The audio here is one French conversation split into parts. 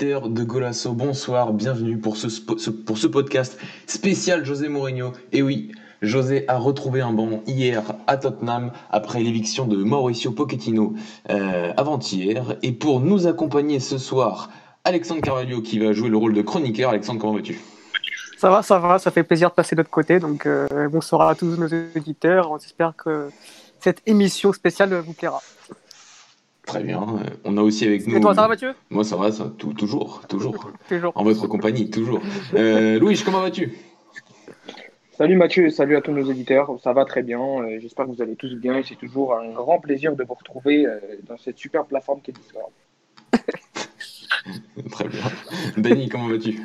De Golasso, bonsoir, bienvenue pour ce, pour ce podcast spécial José Mourinho. Et oui, José a retrouvé un banc hier à Tottenham après l'éviction de Mauricio Pochettino euh, avant-hier. Et pour nous accompagner ce soir, Alexandre Carvalho qui va jouer le rôle de chroniqueur. Alexandre, comment vas-tu? Ça va, ça va, ça fait plaisir de passer de l'autre côté. Donc euh, bonsoir à tous nos auditeurs. On espère que cette émission spéciale vous plaira. Très bien. On a aussi avec nous. Et toi, ça va, Mathieu? Moi, ça va, ça, toujours, toujours. toujours. En votre compagnie, toujours. Euh, Louis, comment vas-tu? Salut Mathieu et salut à tous nos éditeurs. Ça va très bien. Euh, j'espère que vous allez tous bien. C'est toujours un grand plaisir de vous retrouver euh, dans cette super plateforme qui est Discord. très bien. Benny, comment vas-tu?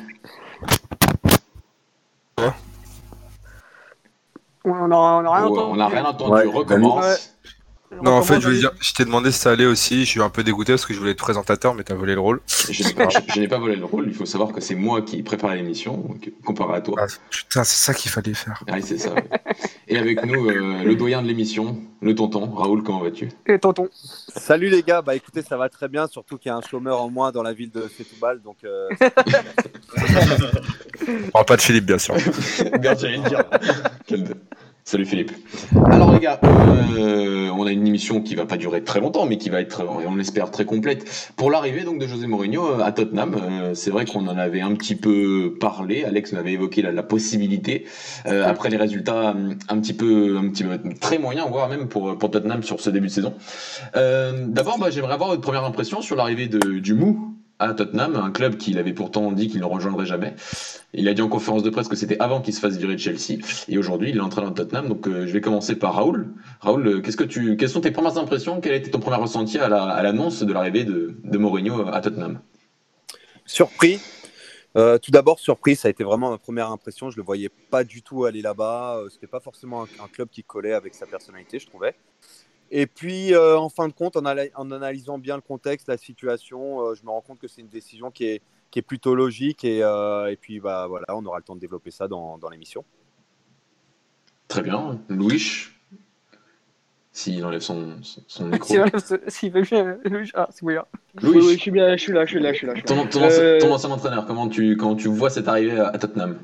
On n'a rien entendu. On n'a rien entendu. Recommence. Non, en fait, je voulais dire, je t'ai demandé si ça allait aussi. Je suis un peu dégoûté parce que je voulais être présentateur, mais t'as volé le rôle. Je n'ai pas, volé le rôle. Il faut savoir que c'est moi qui prépare l'émission, comparé à toi. Ah, putain, c'est ça qu'il fallait faire. Ah, c'est ça. Et avec nous, euh, le doyen de l'émission, le tonton. Raoul, comment vas-tu? Et tonton. Salut les gars. Bah écoutez, ça va très bien. Surtout qu'il y a un chômeur en moins dans la ville de Setoubal. Donc. Euh... On parle pas de Philippe, bien sûr. bien sûr, Salut Philippe. Alors les gars, euh, on a une émission qui va pas durer très longtemps, mais qui va être, on l'espère, très complète pour l'arrivée donc de José Mourinho euh, à Tottenham. Euh, c'est vrai qu'on en avait un petit peu parlé. Alex m'avait évoqué la, possibilité après les résultats un petit peu, un petit peu très moyens, voire même pour pour Tottenham sur ce début de saison. D'abord, bah, j'aimerais avoir votre première impression sur l'arrivée du Mou à Tottenham, un club qu'il avait pourtant dit qu'il ne rejoindrait jamais. Il a dit en conférence de presse que c'était avant qu'il se fasse virer de Chelsea, et aujourd'hui il est en train de Tottenham. Donc euh, je vais commencer par Raoul. Raoul, euh, qu'est-ce que tu, quelles sont tes premières impressions? Quel était ton premier ressenti à l'annonce de l'arrivée de, de, Mourinho à Tottenham? Surpris. Euh, tout d'abord surpris, ça a été vraiment ma première impression. Je le voyais pas du tout aller là-bas. C'était pas forcément un, club qui collait avec sa personnalité, je trouvais. Et puis, euh, en fin de compte, en, analysant bien le contexte, la situation, euh, je me rends compte que c'est une décision qui est, qui est plutôt logique. Et, euh, et, puis, bah, voilà, on aura le temps de développer ça dans, dans l'émission. Très bien. Louis s'il enlève son, son micro. S'il veut bien. Louis, ah, c'est bien. Louis, oui, je suis bien, je suis là, je suis là, je suis là. Ton, ton, ancien entraîneur, comment tu, quand tu vois cette arrivée à, Tottenham?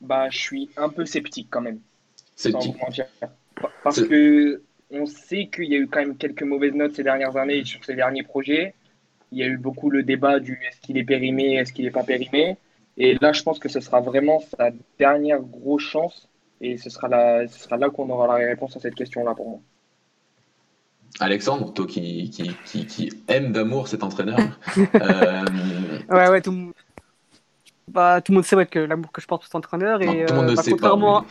Bah, je suis un peu sceptique quand même. Sceptique. Parce que on sait qu'il y a eu quand même quelques mauvaises notes ces dernières années sur ces derniers projets. Il y a eu beaucoup le débat du est-ce qu'il est périmé, est-ce qu'il n'est pas périmé. Et là, je pense que ce sera vraiment sa dernière grosse chance. Et ce sera là, ce sera là qu'on aura la réponse à cette question-là pour moi. Alexandre, toi qui, qui, qui, aime d'amour cet entraîneur. euh... Ouais, ouais, tout, bah, tout le monde sait que l'amour que je porte pour cet entraîneur. Et, contrairement,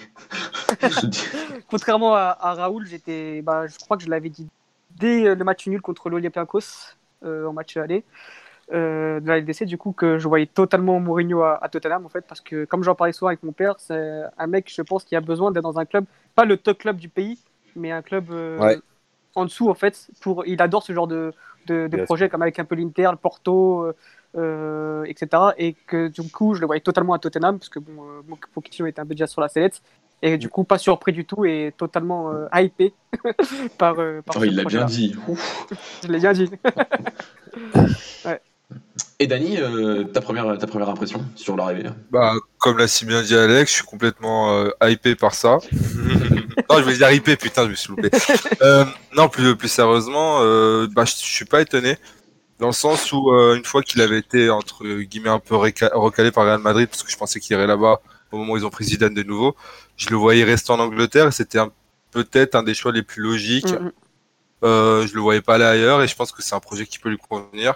contrairement à, Raoul, j'étais, bah, je crois que je l'avais dit dès le match nul contre l'Olympiakos euh, en match aller euh, de la LDC, du coup, que je voyais totalement Mourinho à, Tottenham, en fait, parce que comme j'en parlais souvent avec mon père, c'est un mec, je pense, qui a besoin d'être dans un club, pas le top club du pays, mais un club euh, en dessous, en fait. Pour, il adore ce genre de, de, de projet, comme avec un peu l'Inter, le Porto. Euh, etc. Et que du coup, je le voyais totalement à Tottenham, parce que bon, euh, Pochettino était un peu déjà sur la sellette. Et du coup, pas surpris du tout et totalement euh, hypé par, par oh, Il l'a bien dit. je l'ai bien dit. Et Dani, ta, première, ta première impression sur l'arrivée bah, Comme l'a si bien dit Alex, je suis complètement hypé par ça. non, je vais dire hypé, putain, je me suis loupé. non, plus, plus sérieusement, bah, je suis pas étonné. Dans le sens où, euh, une fois qu'il avait été, entre guillemets, un peu recalé par Real Madrid, parce que je pensais qu'il irait là-bas au moment où ils ont pris Zidane de nouveau, je le voyais rester en Angleterre et c'était peut-être un des choix les plus logiques. Mm, mm. Euh, je le voyais pas aller ailleurs et je pense que c'est un projet qui peut lui convenir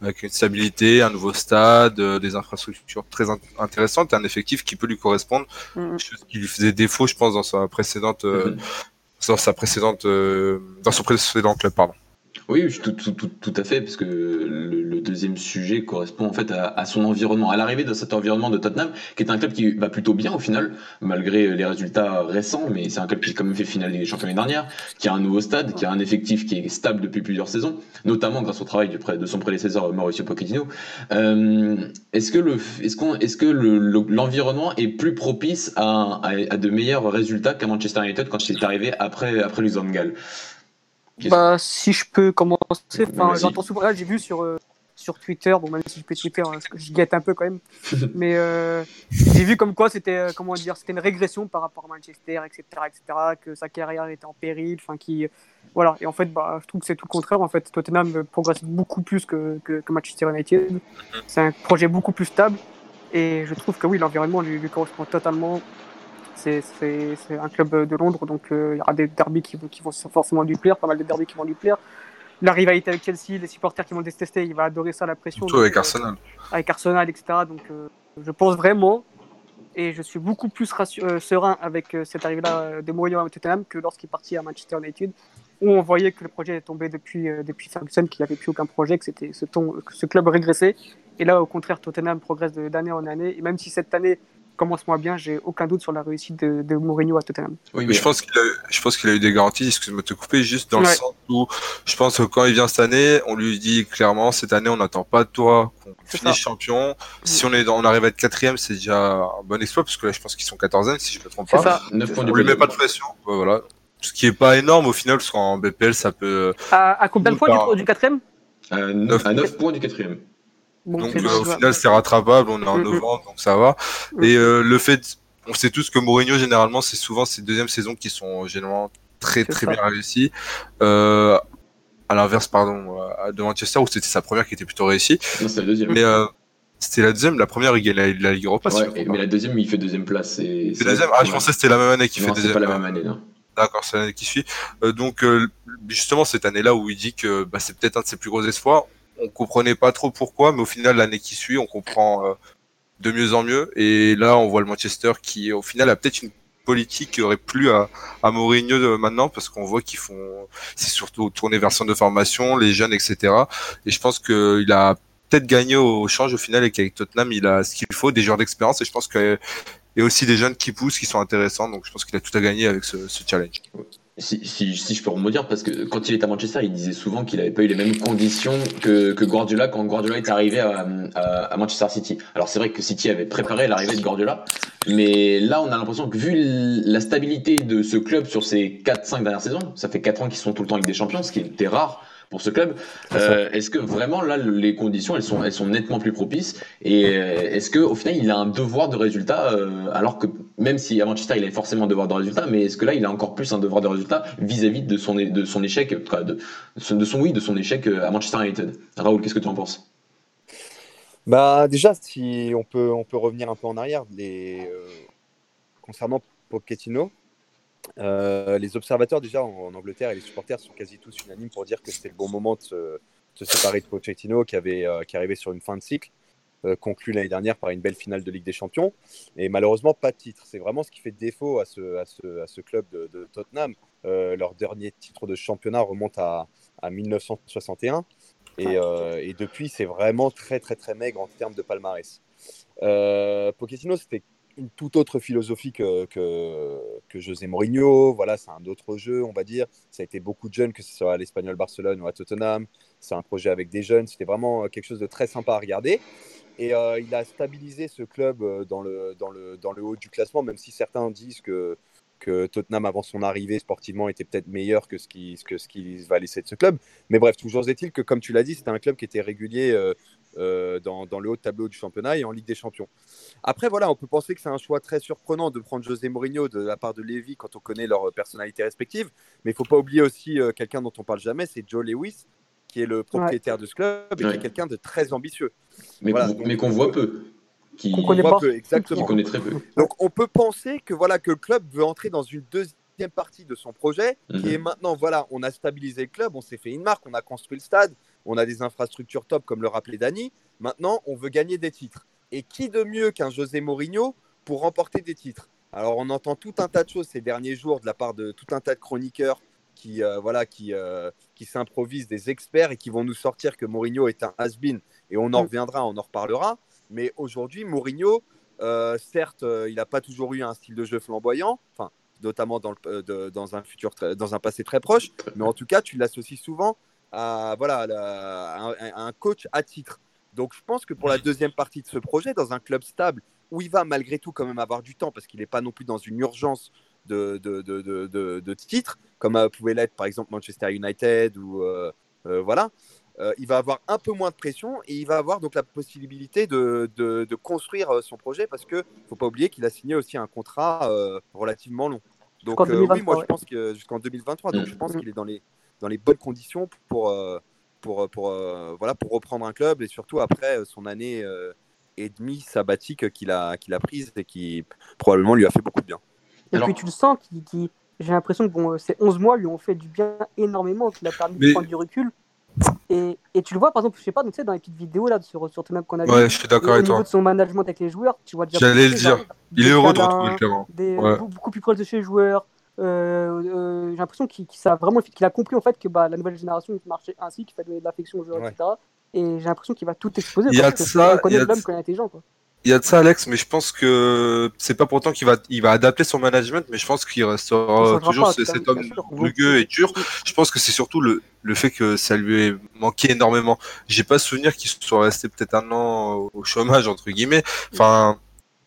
avec une stabilité, un nouveau stade, euh, des infrastructures très intéressantes et un effectif qui peut lui correspondre, mm, chose qui lui faisait défaut, je pense, dans sa précédente, euh, dans sa précédente, dans son précédent club, pardon. Oui, tout, tout, tout, tout, à fait, parce que le, le, deuxième sujet correspond en fait à, à son environnement, à l'arrivée de cet environnement de Tottenham, qui est un club qui va plutôt bien au final, malgré les résultats récents, mais c'est un club qui a quand même fait finale des champions l'année dernière, qui a un nouveau stade, qui a un effectif qui est stable depuis plusieurs saisons, notamment grâce au travail du, de son prédécesseur Mauricio Pochettino. Euh, est-ce que le, est-ce qu'on, est-ce que l'environnement est plus propice à, à, à, de meilleurs résultats qu'à Manchester United quand il est arrivé après après Luzangal? Bah, si je peux commencer, enfin, j'entends souvent, j'ai vu sur, euh, sur Twitter, bon même si je peux Twitter, hein, je guette un peu quand même, mais euh, j'ai vu comme quoi c'était euh, comment dire, c'était une régression par rapport à Manchester, etc., etc., que sa carrière était en péril, enfin qui voilà. Et en fait, bah, je trouve que c'est tout le contraire. En fait, Tottenham progresse beaucoup plus que, que, Manchester United. C'est un projet beaucoup plus stable, et je trouve que oui, l'environnement lui, correspond totalement. C'est un club de Londres, donc il y aura des derbies qui, qui vont forcément lui plaire, pas mal de derbies qui vont lui plaire la rivalité avec Chelsea, les supporters qui vont détester, il va adorer ça, la pression. Surtout avec euh, Arsenal. avec Arsenal, etc. Donc euh, je pense vraiment, et je suis beaucoup plus euh, serein avec cette arrivée-là de Mourinho à Tottenham que lorsqu'il est parti à Manchester United, où on voyait que le projet est tombé depuis, depuis Ferguson, qu'il n'y avait plus aucun projet, que, c'était ce, que ce club régressait. Et là, au contraire, Tottenham progresse d'année en année. Et même si cette année, commence moi bien, j'ai aucun doute sur la réussite de, Mourinho à Tottenham. Oui, mais je pense qu'il a, je pense qu'il a eu des garanties, excuse-moi de te couper, juste dans le sens où je pense que quand il vient cette année, on lui dit clairement, cette année, on n'attend pas de toi qu'on finisse champion. Si on est on arrive à être quatrième, c'est déjà un bon exploit, parce que là, je pense qu'ils sont 14 si je me trompe pas. Ça. 9 points on lui met pas de pression. voilà. Ce qui est pas énorme au final, parce qu'en BPL, ça peut. À, combien de points du, quatrième? À 9 points du quatrième donc euh, au final c'est rattrapable, on est en novembre donc ça va. Et euh, le fait, on sait tous que Mourinho généralement c'est souvent ses deuxièmes saisons qui sont généralement très très bien réussies. Euh, à l'inverse pardon de Manchester où c'était sa première qui était plutôt réussie. Non c'est la deuxième. Mais c'était la deuxième, la première il gagne la, Ligue Europa. Ouais, mais la deuxième il fait deuxième place. C'est la deuxième. Ah je pensais que c'était la même année qu'il fait deuxième. pas la même année non. D'accord, c'est l'année qui suit. donc justement cette année-là où il dit que bah, c'est peut-être un de ses plus gros espoirs, on comprenait pas trop pourquoi, mais au final, l'année qui suit, on comprend euh, de mieux en mieux. Et là, on voit le Manchester qui, au final, a peut-être une politique qui aurait plu à, à Mourinho de, maintenant parce qu'on voit qu'ils font, c'est surtout tourné vers son de formation, les jeunes, etc. Et je pense qu'il a peut-être gagné au change au final et qu'avec Tottenham, il a ce qu'il faut, des joueurs d'expérience. Et je pense qu'il y a aussi des jeunes qui poussent, qui sont intéressants. Donc je pense qu'il a tout à gagner avec ce, ce challenge. Si, si, si, je peux dire parce que quand il était à Manchester, il disait souvent qu'il n'avait pas eu les mêmes conditions que, que Guardiola quand Guardiola est arrivé à, à, Manchester City. Alors c'est vrai que City avait préparé l'arrivée de Guardiola, mais là on a l'impression que vu la stabilité de ce club sur ces 4-5 dernières saisons, ça fait 4 ans qu'ils sont tout le temps avec des champions, ce qui était rare pour ce club. Euh, est-ce que vraiment là les conditions elles sont elles sont nettement plus propices et euh, est-ce que au final il a un devoir de résultat euh, alors que même si à Manchester il avait forcément un devoir de résultat mais est-ce que là il a encore plus un devoir de résultat vis-à-vis de son de son échec de, de son oui de son échec à Manchester United? Raoul qu'est-ce que tu en penses? Bah déjà si on peut on peut revenir un peu en arrière les concernant Pochettino euh, les observateurs déjà en, Angleterre et les supporters sont quasi tous unanimes pour dire que c'était le bon moment de se, séparer de Pochettino qui, avait, euh, qui arrivait sur une fin de cycle, euh, conclue l'année dernière par une belle finale de Ligue des Champions. Et malheureusement, pas de titre. C'est vraiment ce qui fait défaut à ce, à ce, à ce club de, Tottenham. leur dernier titre de championnat remonte à, à 1961. Et, et depuis, c'est vraiment très, très, très maigre en termes de palmarès. Pochettino, c'était une toute autre philosophie que, que, José Mourinho. Voilà, c'est un autre jeu, on va dire. Ça a été beaucoup de jeunes, que ce soit à l'Espagnol Barcelone ou à Tottenham. C'est un projet avec des jeunes. C'était vraiment quelque chose de très sympa à regarder. Et euh, il a stabilisé ce club euh, dans le, dans, le, dans le haut du classement, même si certains disent que, que Tottenham, avant son arrivée sportivement, était peut-être meilleur que ce qui, que ce va laisser de ce club. Mais bref, toujours est-il que, comme tu l'as dit, c'était un club qui était régulier euh, euh, dans, le haut tableau du championnat et en Ligue des Champions. Après, voilà, on peut penser que c'est un choix très surprenant de prendre José Mourinho de la part de Lévy quand on connaît leurs personnalités respectives. Mais il ne faut pas oublier aussi euh, quelqu'un dont on parle jamais, c'est Joe Lewis, qui est le propriétaire de ce club et qui est quelqu'un de très ambitieux. Mais qu'on voit peu. Qui... connaît pas. Peu, exactement. connaît très peu. Donc on peut penser que voilà que le club veut entrer dans une deuxième partie de son projet, qui mhm. est maintenant, voilà, on a stabilisé le club, on s'est fait une marque, on a construit le stade, on a des infrastructures top, comme le rappelait Dani. Maintenant, on veut gagner des titres. Et qui de mieux qu'un José Mourinho pour remporter des titres? Alors, on entend tout un tas de choses ces derniers jours de la part de tout un tas de chroniqueurs qui, euh, voilà, qui, euh, qui s'improvisent des experts et qui vont nous sortir que Mourinho est un has-been. Et on en mm. reviendra, on en reparlera. Mais aujourd'hui, Mourinho, euh, certes, il n'a pas toujours eu un style de jeu flamboyant. Enfin, notamment dans, le, dans, un futur dans un passé très proche, mais en tout cas, tu l'associes souvent à, voilà, un, coach à titre. Donc je pense que pour la deuxième partie de ce projet, dans un club stable, où il va malgré tout quand même avoir du temps, parce qu'il n'est pas non plus dans une urgence de, de, de, de, titre, comme euh, pouvait l'être par exemple Manchester United, ou euh, euh, voilà. il va avoir un peu moins de pression et il va avoir donc la possibilité de, de, construire son projet parce que faut pas oublier qu'il a signé aussi un contrat relativement long. Donc oui, moi je pense que jusqu'en 2023, donc je pense qu'il est dans les dans les bonnes conditions pour pour pour, voilà pour reprendre un club et surtout après son année et demie sabbatique qu'il a qu'il a prise et qui probablement lui a fait beaucoup de bien. Et puis tu le sens qui, j'ai l'impression que bon, ces 11 mois lui ont fait du bien énormément, qu'il a permis de prendre du recul. Et, et, tu le vois, par exemple, je sais pas, donc, tu sais, dans les petites vidéos là, sur, sur Tottenham qu'on a vu, ouais, je suis d'accord avec. Au niveau de son management avec les joueurs, tu vois déjà. J'allais le dire. Il est heureux de retrouver le terrain. Ouais. Beaucoup plus proche de chez les joueurs. Euh, euh, j'ai l'impression qu'il a vraiment qu'il a compris en fait que bah, la nouvelle génération marchait ainsi, qu'il fallait donner de l'affection aux joueurs, etc. Et j'ai l'impression qu'il va tout exposer. Il y a de ça. Il l'homme, intelligent. Quoi. Il y a de ça, Alex, mais je pense que c'est pas pourtant qu'il va, il va adapter son management, mais je pense qu'il restera toujours cet homme rugueux et dur. Je pense que c'est surtout le, le fait que ça lui ait manqué énormément. J'ai pas souvenir qu'il soit resté peut-être un an au chômage, entre guillemets. Enfin,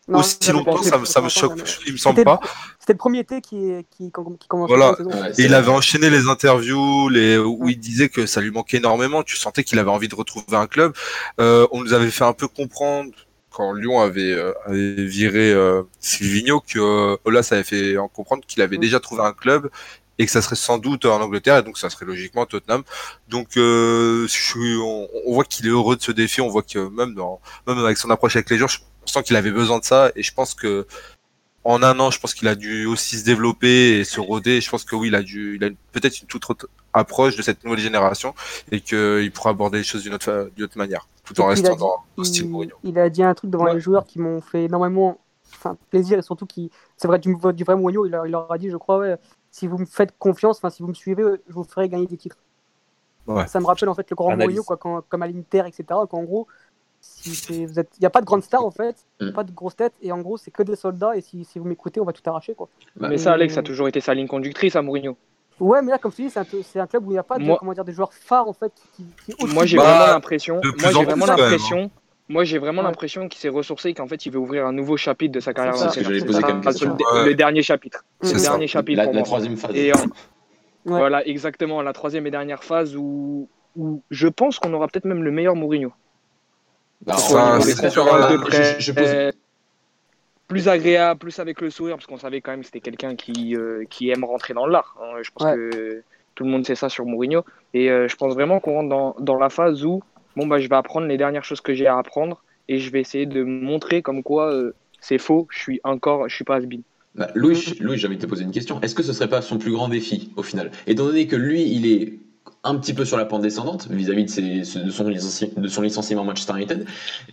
aussi longtemps, ça, ça, me choque, il me semble pas. C'était le premier été qui, qui, qui commençait voilà. et il avait enchaîné les interviews les, où il disait que ça lui manquait énormément. Tu sentais qu'il avait envie de retrouver un club. Euh, on nous avait fait un peu comprendre quand Lyon avait, euh, avait viré euh, Silvino, que euh, Olas avait fait en comprendre qu'il avait déjà trouvé un club et que ça serait sans doute en Angleterre et donc ça serait logiquement Tottenham. Donc je on, voit qu'il est heureux de ce défi, on voit que même dans même avec son approche avec les joueurs, on sent qu'il avait besoin de ça et je pense que en un an, je pense qu'il a dû aussi se développer et se roder. Je pense que oui, il a dû, il a peut-être une toute autre approche de cette nouvelle génération et qu'il pourra aborder les choses d'une autre, autre manière, tout en restant dans le style Mourinho. Il a dit un truc devant les joueurs qui m'ont fait énormément enfin, plaisir et surtout qui, c'est vrai, du, du vrai Mourinho, il, leur a dit, je crois, ouais, si vous me faites confiance, enfin, si vous me suivez, je vous ferai gagner des titres. Ça me rappelle en fait le grand Mourinho, quoi, quand, comme à l'Inter, etc. Qu'en gros, il n'y a pas de grande star en fait, mm. pas de grosse tête, et en gros c'est que des soldats, et si, si vous m'écoutez, on va tout arracher. Quoi. Bah, mais ça, Alex, ça a toujours été sa ligne conductrice à Mourinho. Ouais, mais là, comme tu dis, c'est un, un, club où il n'y a pas de, comment dire, des joueurs phares en fait. Qui, moi, j'ai vraiment l'impression. Moi, j'ai vraiment l'impression. Moi, j'ai vraiment l'impression qu'il s'est ressourcé et qu'en fait, il veut ouvrir un nouveau chapitre de sa carrière. C'est que poser comme question. Le, dernier chapitre. Le dernier chapitre. La, troisième phase. Voilà, exactement. La troisième et dernière phase où, où je pense qu'on aura peut-être même le meilleur Mourinho. Bah, je, pose... Plus agréable, plus avec le sourire, parce qu'on savait quand même que c'était quelqu'un qui, euh, qui aime rentrer dans l'art. Hein. Je pense que tout le monde sait ça sur Mourinho. Et euh, je pense vraiment qu'on rentre dans, dans, la phase où bon, bah, je vais apprendre les dernières choses que j'ai à apprendre et je vais essayer de montrer comme quoi euh, c'est faux, je suis encore, je suis pas has bah, Louis, Louis j'ai envie de te poser une question. Est-ce que ce serait pas son plus grand défi au final? Étant donné que lui, il est un petit peu sur la pente descendante vis-à-vis de, son, de, son, licenciement à Manchester United.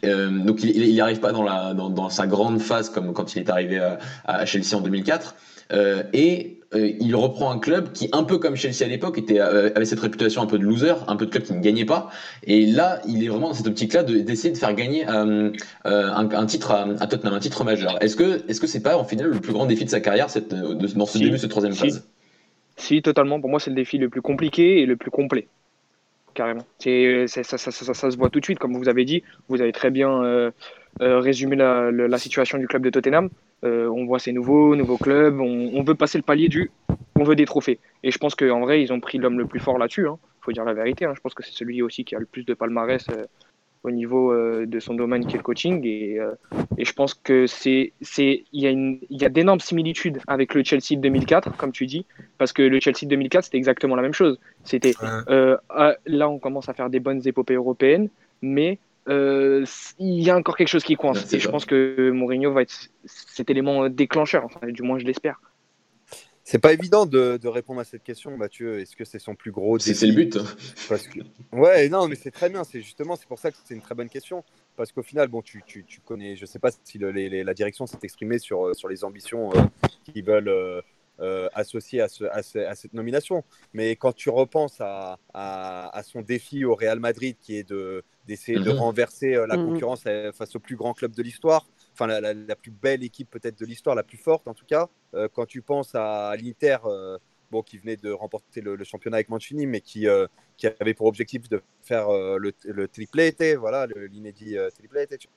Euh, donc il n'y arrive pas dans, la, dans, sa grande phase comme quand il est arrivé à, Chelsea en 2004. Euh, et euh, il reprend un club qui, un peu comme Chelsea à l'époque, était avait cette réputation un peu de loser, un peu de club qui ne gagnait pas. Et là, il est vraiment dans cette optique-là d'essayer de, faire gagner un, un, titre à, Tottenham, un titre majeur. Est-ce que est-ce que c'est pas en final le plus grand défi de sa carrière cette, dans ce début, cette troisième phase? Si, totalement. Pour moi, c'est le défi le plus compliqué et le plus complet. Carrément. C'est, ça, ça, se voit tout de suite, comme vous avez dit. Vous avez très bien euh, euh, résumé la, situation du club de Tottenham. Euh, on voit ces nouveaux, nouveaux clubs. On, on, veut passer le palier du on veut des trophées. Et je pense qu'en vrai, ils ont pris l'homme le plus fort là-dessus. Il hein. faut dire la vérité. Hein. Je pense que c'est celui aussi qui a le plus de palmarès au niveau euh, de son domaine qui est le coaching. Et, euh, et je pense que c'est, il y a, une, il y a d'énormes similitudes avec le Chelsea de 2004, comme tu dis, parce que le Chelsea de 2004, c'était exactement la même chose. C'était, euh, là, on commence à faire des bonnes épopées européennes, mais il y a encore quelque chose qui coince. et je pense que Mourinho va être cet élément déclencheur, du moins je l'espère. C'est pas évident de, répondre à cette question, Mathieu. Est-ce que c'est son plus gros défi C'est le but. Parce que... Ouais, non, mais c'est très bien. C'est justement, c'est pour ça que c'est une très bonne question. Parce qu'au final, bon, tu, tu, tu, connais, je sais pas si la direction s'est exprimée sur, euh, sur les ambitions euh, qu'ils veulent euh, associer à, ce, à, cette nomination. Mais quand tu repenses à, à, son défi au Real Madrid, qui est de, d'essayer de mhm. renverser la mhm. concurrence face au plus grand club de l'histoire, enfin la, plus belle équipe peut-être de l'histoire, la plus forte en tout cas. Euh, quand tu penses à l'Inter, euh, bon, qui venait de remporter le, championnat avec Mancini, mais qui, euh, qui avait pour objectif de faire le, le triplete, voilà, l'inédit triplete.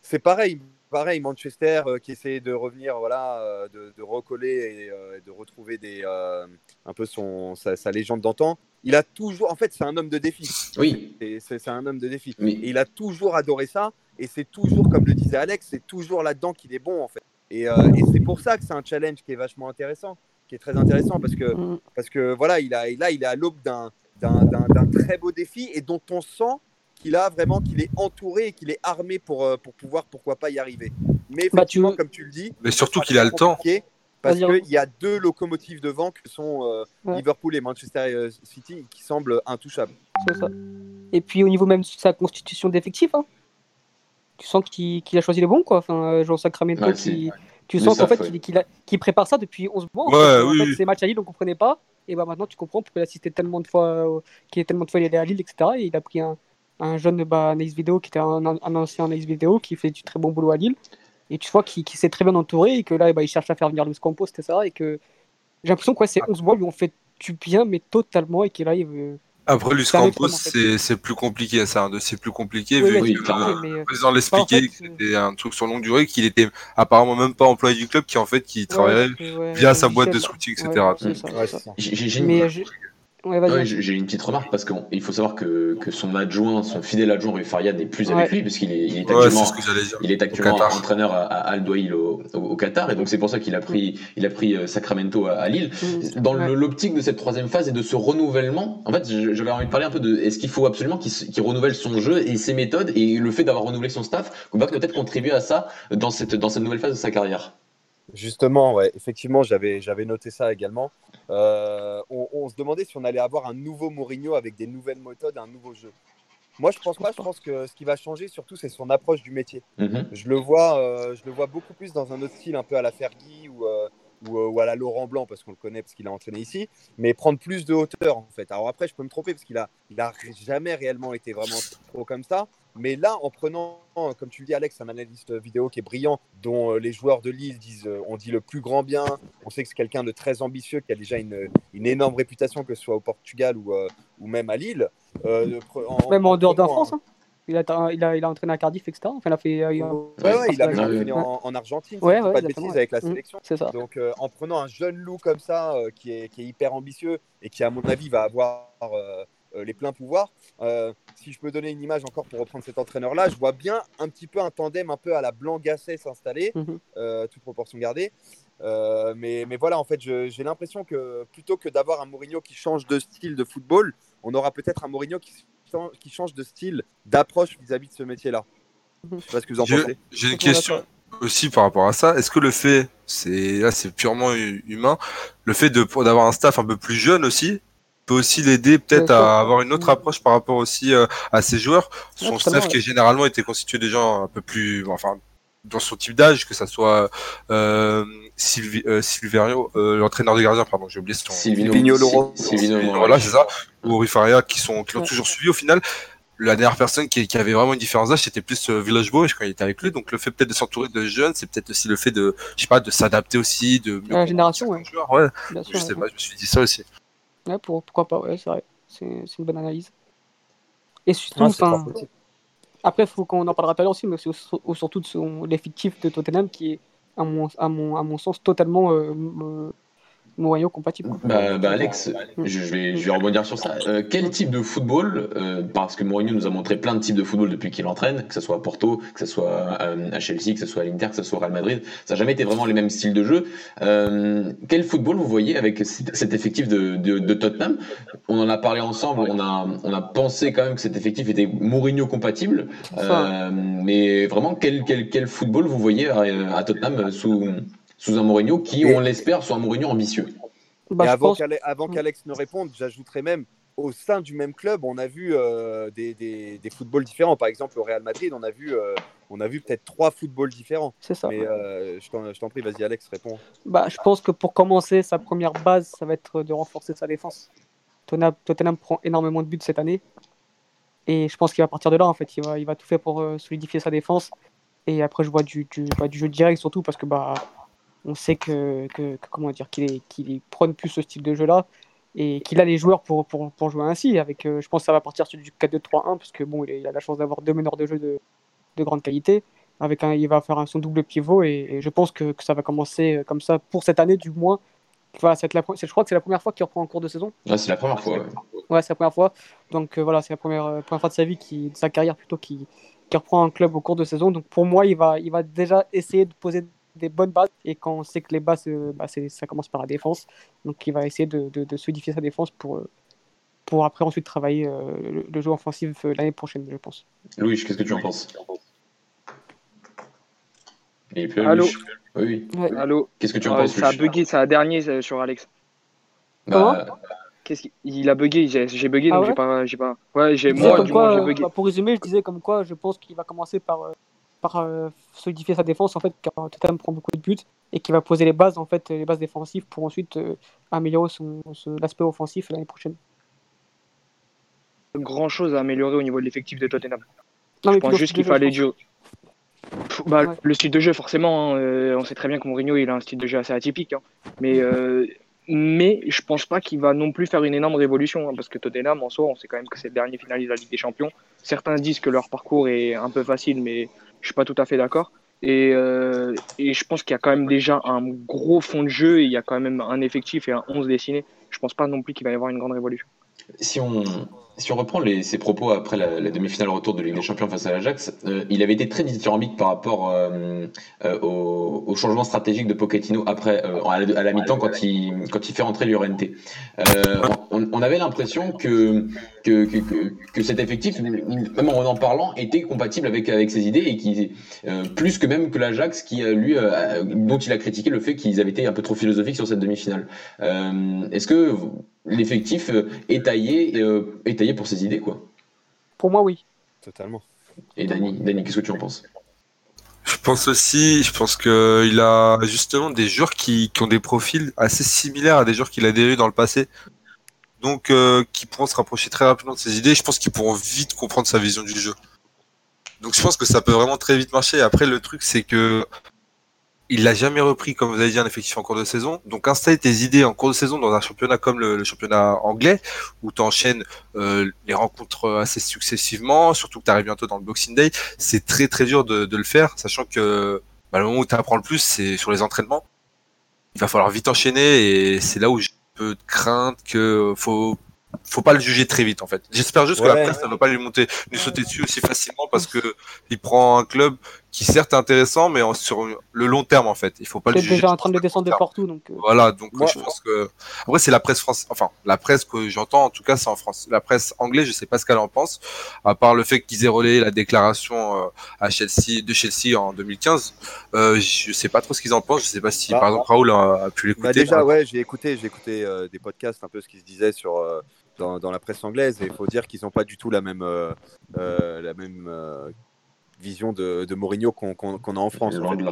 C'est pareil, pareil, Manchester qui essaie de revenir, voilà, de, recoller et de retrouver des, un peu son, sa, légende d'antan. il a toujours, en fait, c'est un homme de défi. Oui. C'est un homme de défi. Et il a toujours adoré ça. Et c'est toujours, comme le disait Alex, c'est toujours là-dedans qu'il est bon, en fait. Et, euh, et c'est pour ça que c'est un challenge qui est vachement intéressant, qui est très intéressant parce que, mm. parce que voilà, il a, là, il est à l'aube d'un très beau défi et dont on sent qu'il a vraiment, qu'il est entouré et qu'il est armé pour, euh, pour pouvoir, pourquoi pas, y arriver. Mais bah, comme tu le dis, mais surtout qu'il a le temps. Parce qu'il y a deux locomotives devant que sont euh, Liverpool et Manchester City qui semblent intouchables. C'est ça. Et puis au niveau même de sa constitution d'effectif, hein, tu sens qu'il a choisi les bons, quoi. Enfin, Jean Sacramento, tu sens qu'en fait, qu'il prépare ça depuis 11 mois. en fait, ces matchs à Lille, on ne comprenait pas. Et bah, maintenant, tu comprends pourquoi il a assisté tellement de fois, qu'il est tellement de fois allé à Lille, etc. Et il a pris un, un jeune bah, Nice Vidéo qui était un, un ancien Nice Vidéo qui fait du très bon boulot à Lille. Et tu vois qu'il s'est très bien entouré et que là, bah, il cherche à faire venir le Scampo, etc. Et que j'ai l'impression que ces 11 mois lui ont fait du bien, mais totalement. Et qu'il arrive. Après, Luis Campos, c'est plus compliqué, c'est un dossier plus compliqué, vu oui, que le président l'expliquait que c'était un truc sur longue durée, qu'il était apparemment même pas employé du club, qui en fait, qui travaillait via sa boîte de scouting, etc. j'ai une petite remarque parce qu'il faut savoir que, que, son adjoint, son fidèle adjoint Rui Faria n'est plus avec lui parce qu'il est, il est actuellement, il est actuellement entraîneur à, Al Douail au, au, Qatar et donc c'est pour ça qu'il a pris, il a pris euh, Sacramento à, Lille. Mm. Dans l'optique de cette troisième phase et de ce renouvellement, en fait, j'avais envie de parler un peu de est-ce qu'il faut absolument qu'il renouvelle son jeu et ses méthodes et le fait d'avoir renouvelé son staff va peut-être contribuer à ça dans cette, dans cette nouvelle phase de sa carrière? Justement, ouais, effectivement, j'avais, j'avais noté ça également. Euh, on, se demandait si on allait avoir un nouveau Mourinho avec des nouvelles méthodes, un nouveau jeu. Moi, je pense pas. Je pense que ce qui va changer, surtout, c'est son approche du métier. Mhm. Je le vois, euh, je le vois beaucoup plus dans un autre style, un peu à la Fergie ou, euh, ou, à la Laurent Blanc, parce qu'on le connaît, parce qu'il a entraîné ici, mais prendre plus de hauteur, en fait. Alors après, je peux me tromper, parce qu'il a, il a jamais réellement été vraiment trop comme ça. Mais là, en prenant, comme tu le dis, Alex, un analyste vidéo qui est brillant, dont euh, les joueurs de Lille disent, euh, on dit le plus grand bien. On sait que c'est quelqu'un de très ambitieux, qui a déjà une, une, énorme réputation, que ce soit au Portugal ou, euh, ou même à Lille. même en, dehors de France. Hein. Il a, il, a, il a, entraîné à Cardiff, etc. Enfin, il a fait. ouais, ouais, il a entraîné en, en, Argentine. Ouais, pas de bêtises avec la mm, sélection. ça. Donc, en prenant un jeune loup comme ça, qui, est, qui, est, hyper ambitieux et qui, à mon avis, va avoir euh, les pleins pouvoirs. Euh, si je peux donner une image encore pour reprendre cet entraîneur-là, je vois bien un petit peu un tandem un peu à la Blanc-Gasset s'installer, euh, toute proportion gardée. mais, mais, voilà, en fait, j'ai l'impression que plutôt que d'avoir un Mourinho qui change de style de football, on aura peut-être un Mourinho qui, qui change de style, d'approche vis-à-vis de ce métier-là. Mhm. Je sais pas ce que vous en pensez. J'ai une question aussi par rapport à ça. Est-ce que le fait, c'est là, c'est purement humain, le fait d'avoir un staff un peu plus jeune aussi, peut aussi l'aider peut-être à avoir une autre approche par rapport aussi euh, à ses joueurs. Son staff qui est généralement été constitué de gens un peu plus, enfin, dans son type d'âge, que ça soit euh, Sylvi, euh, Silverio, euh, l'entraîneur de gardien, pardon, j'ai oublié son Silvino Loro. Voilà, c'est ça. Ou Rifaria, qui sont qui l'ont toujours suivi au final. La dernière personne qui, qui avait vraiment une différence d'âge, c'était plus euh, Village Boy quand il était avec lui. Donc le fait peut-être de s'entourer de jeunes, c'est peut-être aussi le fait de, je sais pas, de s'adapter aussi, de la génération, ouais. ouais. je sais pas, je me suis dit ça aussi pourquoi pas, ouais, c'est vrai. C'est une bonne analyse. Et surtout, enfin, après, faut qu'on en parlera tout à l'heure aussi, mais c'est surtout de l'effectif de Tottenham qui est, à mon, à mon, à mon sens, totalement euh, Mourinho compatible. Bah, bah, Alex, je vais, je vais rebondir sur ça. Euh, quel type de football, euh, parce que Mourinho nous a montré plein de types de football depuis qu'il entraîne, que ce soit à Porto, que ce soit euh, à Chelsea, que ce soit à l'Inter, que ce soit au Real Madrid, ça n'a jamais été vraiment les mêmes styles de jeu. quel football vous voyez avec cet effectif de, de, Tottenham? On en a parlé ensemble, on a, on a pensé quand même que cet effectif était Mourinho compatible, mais vraiment quel, quel, quel football vous voyez à, à Tottenham sous sous un Mourinho qui, on l'espère, soit un Mourinho ambitieux. Bah, et avant qu'Alex ne réponde, j'ajouterais même au sein du même club, on a vu euh, des, des, des, footballs différents. Par exemple, au Real Madrid, on a vu, euh, on a vu peut-être trois footballs différents. C'est ça. Mais euh, je t'en prie, vas-y, Alex, réponds. Bah, je pense que pour commencer, sa première base, ça va être de renforcer sa défense. Tottenham prend énormément de buts cette année. Et je pense qu'il va partir de là, en fait. Il va, il va tout faire pour solidifier sa défense. Et après, je vois du, du, bah, du jeu direct, surtout parce que bah, on sait que, comment dire qu'il qu'il prône plus ce style de jeu là et qu'il a les joueurs pour, pour, jouer ainsi. Avec euh, je pense que ça va partir sur du 4-2-3-1 parce que bon il, a la chance d'avoir deux meneurs de jeu de, grande qualité. Avec un il va faire un, son double pivot et, je pense que, ça va commencer euh, comme ça pour cette année du moins. Voilà, c'est la, je crois que c'est la première fois qu'il reprend en cours de saison. C'est la première fois Ouais, c'est la première fois. Donc voilà, c'est la première, première fois de sa vie, qui, de sa carrière plutôt, qui, qui reprend un club au cours de saison. Donc pour moi, il va, il va déjà essayer de poser des bonnes bases. Et quand on sait que les bases, bah, ça commence par la défense, donc il va essayer de, de, de solidifier sa défense pour, pour après ensuite travailler le, le, jeu offensif l'année prochaine, je pense. Louis, qu'est-ce que tu en penses? Allô Oui. Ouais. Allô Qu'est-ce que tu en penses Ça a bugué, ça a dernier sur Alex. Bah... Qu'est-ce qu'il a bugué J'ai bugué, ah donc ouais? j'ai pas, j'ai pas. Ouais, j'ai moi, du quoi, j'ai bugué. Bah, pour résumer, je disais comme quoi, je pense qu'il va commencer par, euh, par euh, solidifier sa défense en fait, car Tottenham prend beaucoup de buts et qu'il va poser les bases en fait, les bases défensives pour ensuite euh, améliorer son, son l'aspect offensif l'année prochaine. Grand chose à améliorer au niveau de l'effectif de Tottenham. Non, je pense juste qu'il fallait du du. Bah, Ouais. Le style de jeu, forcément, hein, euh, on sait très bien que Mourinho il a un style de jeu assez atypique. hein. Mais, euh, mais je pense pas qu'il va non plus faire une énorme révolution. hein, parce que Tottenham, en soi, on sait quand même que c'est le dernier finaliste de la Ligue des Champions. Certains disent que leur parcours est un peu facile, mais je suis pas tout à fait d'accord. Et, euh, et je pense qu'il y a quand même déjà un gros fond de jeu et il y a quand même un effectif et un 11 dessiné. Je pense pas non plus qu'il va y avoir une grande révolution. Si on, si on reprend les, ses propos après la, la demi-finale retour de Ligue des Champions face à l'Ajax, euh, il avait été très dithyrambique par rapport euh, euh, au, au, changement stratégique de Pochettino après euh, à la, mi-temps quand il quand il fait rentrer Llorente. Euh, on, on, avait l'impression que que, que, que que cet effectif, même en en parlant, était compatible avec avec ses idées et qui plus que même que l'Ajax qui lui dont il a critiqué le fait qu'ils avaient été un peu trop philosophiques sur cette demi-finale. Est-ce que l'effectif est taillé, est taillé pour ses idées, quoi. Pour moi, oui. Totalement. Et Dani, Dani qu'est-ce que tu en penses? Je pense aussi, je pense qu'il a justement des joueurs qui, qui, ont des profils assez similaires à des joueurs qu'il a déjà eu dans le passé. Donc, euh, qui pourront se rapprocher très rapidement de ses idées. Je pense qu'ils pourront vite comprendre sa vision du jeu. Donc, je pense que ça peut vraiment très vite marcher. Après, le truc, c'est que il l'a jamais repris, comme vous avez dit, un effectif en cours de saison. Donc installer tes idées en cours de saison dans un championnat comme le, le championnat anglais, où tu enchaînes euh, les rencontres assez successivement, surtout que tu arrives bientôt dans le Boxing Day, c'est très très dur de, de le faire, sachant que bah, le moment où tu apprends le plus, c'est sur les entraînements. Il va falloir vite enchaîner et c'est là où je peux craindre que faut faut pas le juger très vite en fait. J'espère juste ouais. que la presse ne va pas lui monter, lui sauter dessus aussi facilement parce que il prend un club qui certes est intéressant, mais en, sur le long terme en fait. Il faut pas le juger. déjà en train de descendre de partout donc. Euh... Voilà, donc Moi, je pense que après c'est la presse française, enfin la presse que j'entends en tout cas c'est en France. La presse anglaise, je sais pas ce qu'elle en pense, à part le fait qu'ils aient relayé la déclaration euh, à Chelsea de Chelsea en 2015. Euh, je sais pas trop ce qu'ils en pensent. Je sais pas si bah, par exemple Raoul a, a pu l'écouter. Bah déjà ouais, j'ai écouté, j'ai écouté euh, des podcasts un peu ce qui se disait sur dans, dans, la presse anglaise et il faut dire qu'ils n'ont pas du tout la même, euh, euh, la même euh, vision de, de Mourinho qu'on qu qu a en France. En fait.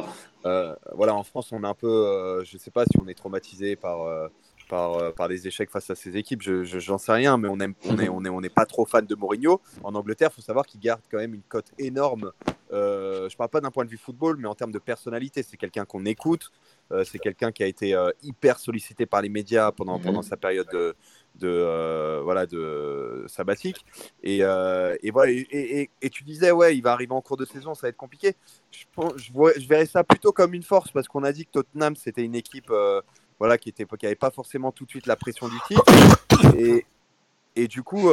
voilà, en France, on est un peu, je ne sais pas si on est traumatisé par, par, par les échecs face à ces équipes, je j'en sais rien, mais on n'est on est, on est, on est pas trop fan de Mourinho. En Angleterre, il faut savoir qu'il garde quand même une cote énorme. je ne parle pas d'un point de vue football, mais en termes de personnalité, c'est quelqu'un qu'on écoute. C'est quelqu'un qui a été hyper sollicité par les médias pendant, pendant sa période de, de euh, voilà de sabbatique. Et, euh, et voilà et, et, et, tu disais ouais il va arriver en cours de saison ça va être compliqué. Je, je, vois, je verrais ça plutôt comme une force parce qu'on a dit que Tottenham c'était une équipe euh, voilà qui était qui avait pas forcément tout de suite la pression du titre. Et, et du coup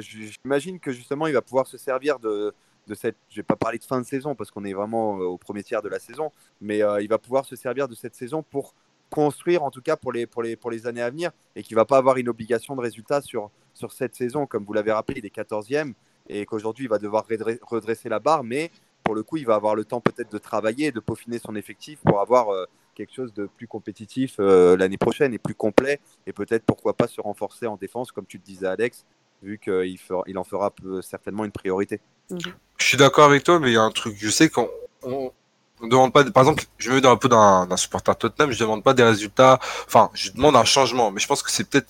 j'imagine que justement il va pouvoir se servir de de cette, je vais pas parler de fin de saison parce qu'on est vraiment au premier tiers de la saison, mais il va pouvoir se servir de cette saison pour construire en tout cas pour les, pour les, pour les années à venir et qui ne va pas avoir une obligation de résultat sur, sur cette saison. Comme vous l'avez rappelé, il est 14e et qu'aujourd'hui il va devoir redresser la barre, mais pour le coup il va avoir le temps peut-être de travailler et de peaufiner son effectif pour avoir euh, quelque chose de plus compétitif euh, l'année prochaine et plus complet et peut-être pourquoi pas se renforcer en défense comme tu le disais Alex, vu qu'il il en fera certainement une priorité. Je suis d'accord avec toi, mais il y a un truc, je sais qu'on on demande pas, par exemple, je me mets un peu d'un supporter Tottenham, je demande pas des résultats, enfin, je demande un changement, mais je pense que c'est peut-être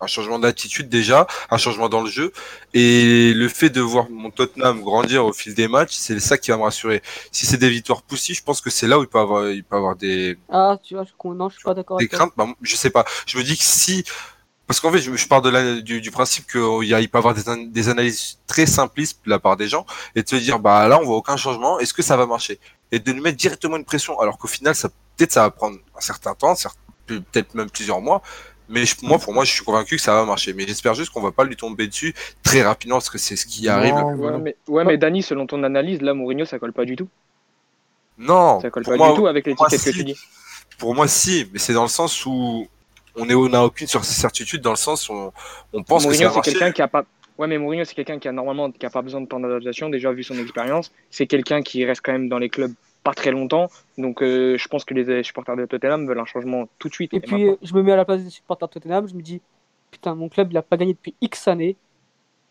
un changement d'attitude déjà, un changement dans le jeu, et le fait de voir mon Tottenham grandir au fil des matchs, c'est ça qui va me rassurer. Si c'est des victoires poussies, je pense que c'est là où il peut avoir, il peut avoir des. Ah, tu vois, je, non, je suis pas d'accord. Des craintes, bah, je sais pas. Je me dis que si parce qu'en fait, je, je pars de la, du, du, principe qu'il y a, il peut avoir des, des, analyses très simplistes de la part des gens et de se dire, bah là, on voit aucun changement. Est-ce que ça va marcher? Et de lui mettre directement une pression, alors qu'au final, ça peut-être ça va prendre un certain temps, peut-être même plusieurs mois. Mais moi, pour moi, je suis convaincu que ça va marcher. Mais j'espère juste qu'on va pas lui tomber dessus très rapidement parce que c'est ce qui arrive. Ouais, mais, ouais, mais Dani, selon ton analyse, là, Mourinho, ça colle pas du tout. Non. Ça colle pas du tout avec l'étiquette que tu dis. Pour moi, si, mais c'est dans le sens où on n'a aucune certitude, dans le sens où on, pense que c'est quelqu'un qui a pas. Ouais, mais Mourinho, c'est quelqu'un qui a normalement qui a pas besoin de temps d'adaptation, déjà vu son expérience. C'est quelqu'un qui reste quand même dans les clubs pas très longtemps. Donc, euh, je pense que les supporters de Tottenham veulent un changement tout de suite. Et, puis, je me mets à la place des supporters de Tottenham. Je me dis, putain, mon club, il a pas gagné depuis X années.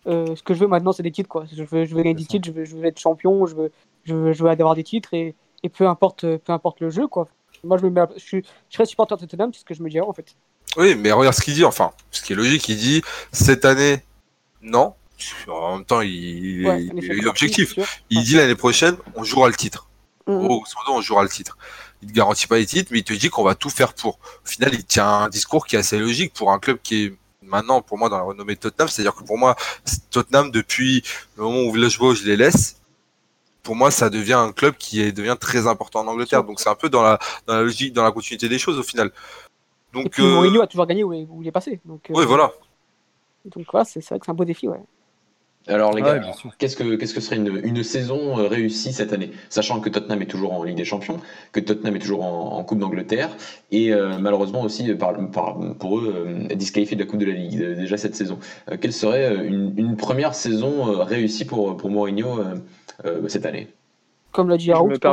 Euh, ce que je veux maintenant, c'est des titres. Quoi. Je, veux, je veux gagner des titres, je veux, je veux, être champion, je veux, je veux, je veux avoir des titres. Et, et peu, importe, peu importe le jeu. Quoi. Moi, je, me mets je, suis, je serais supporter de Tottenham, c'est ce que je me dirais en fait. Oui, mais regarde ce qu'il dit. Enfin, ce qui est logique, il dit cette année, non. En même temps, il, il a eu l'objectif. Il dit l'année prochaine, on jouera le titre. Mm on jouera le titre. Il ne garantit pas les titres, mais il te dit qu'on va tout faire pour. Au final, il tient un discours qui est assez logique pour un club qui est maintenant, pour moi, dans la renommée de Tottenham. C'est-à-dire que pour moi, Tottenham, depuis le moment où Villas-Boas, je les laisse, pour moi, ça devient un club qui est, devient très important en Angleterre. Donc c'est un peu dans la, dans la logique, dans la continuité des choses au final. Donc, euh, Mourinho a toujours gagné où, il est passé. Donc, oui, euh, voilà. Donc voilà, c'est vrai que c'est un beau défi, ouais. Alors les gars, qu'est-ce que qu'est-ce que serait une, une, saison euh, réussie cette année, sachant que Tottenham est toujours en Ligue des Champions, que Tottenham est toujours en, Coupe d'Angleterre et malheureusement aussi par, par, pour eux euh, disqualifié de la Coupe de la Ligue déjà cette saison. quelle serait une, une, première saison réussie pour pour Mourinho cette année? Comme l'a dit Harold,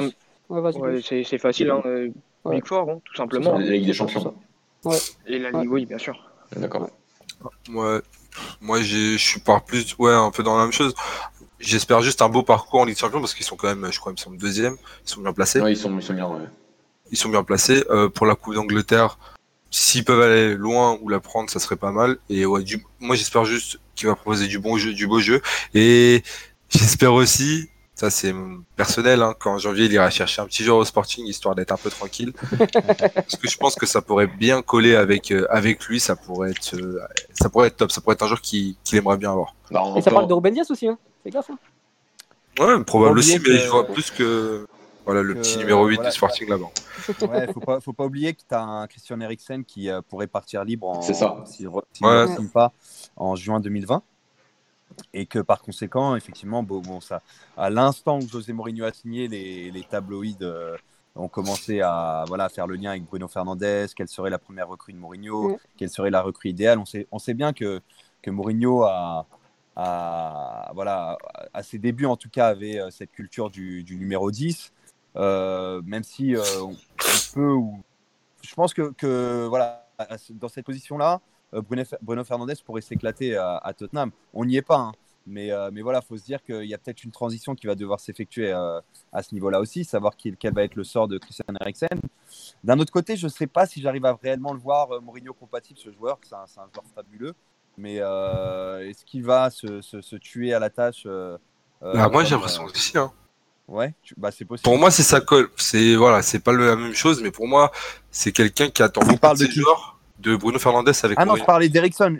ouais, c'est facile, hein, Big Four, hein, tout simplement. La Ligue des Champions. Et la Ligue, oui, bien sûr. D'accord. Ouais. Moi, je suis pas plus, ouais, un peu dans la même chose. J'espère juste un beau parcours en Ligue des Champions parce qu'ils sont quand même, je crois, ils sont deuxième. Ils sont bien placés. Ouais, ils sont, ils sont bien, Ils sont bien placés. Euh, pour la Coupe d'Angleterre, s'ils peuvent aller loin ou la prendre, ça serait pas mal. Et ouais, du... moi, j'espère juste qu'il va proposer du bon jeu, du beau jeu. Et j'espère aussi ça, c'est personnel. Hein. Qu'en janvier, il ira chercher un petit joueur au Sporting histoire d'être un peu tranquille. Parce que je pense que ça pourrait bien coller avec euh, avec lui. Ça pourrait être euh, ça pourrait être top. Ça pourrait être un joueur qu'il aimerait bien avoir. Bah, Et ça parle de Ruben Dias aussi. Hein. C'est gaffe. Hein. Ouais, probable aussi, mais je vois plus que voilà le petit numéro 8 du Sporting là-bas. Ouais, faut pas, faut pas oublier que tu as un Christian Eriksen qui euh, pourrait partir libre en, ça. si, si pas en juin 2020 et que par conséquent, effectivement, bon, ça, à l'instant où José Mourinho a signé, les, les tabloïds euh, ont commencé à, voilà, faire le lien avec Bruno Fernandez, quelle serait la première recrue de Mourinho, quelle serait la recrue idéale. On sait, on sait bien que, que Mourinho a, a, voilà, à ses débuts en tout cas, avait euh, cette culture du, du numéro 10, euh, même si on peut, ou, je pense que, que voilà, dans cette position-là, euh, Bruno, Fernandez pourrait s'éclater à, Tottenham. On n'y est pas, hein. mais, euh, mais voilà, il faut se dire qu'il y a peut-être une transition qui va devoir s'effectuer euh, à ce niveau-là aussi, savoir quel, va être le sort de Christian Eriksen. D'un autre côté, je ne sais pas si j'arrive à réellement le voir Mourinho compatible, ce joueur, c'est un, un, joueur fabuleux, mais est-ce qu'il va se, tuer à la tâche bah, Moi, j'ai l'impression aussi. Hein. Ouais, bah, c'est possible. Pour moi, c'est ça colle. C'est voilà, c'est pas la même chose, mais pour moi, c'est quelqu'un qui attend beaucoup de, de joueurs de Bruno Fernandez avec Ah non, je parlais d'Eriksson.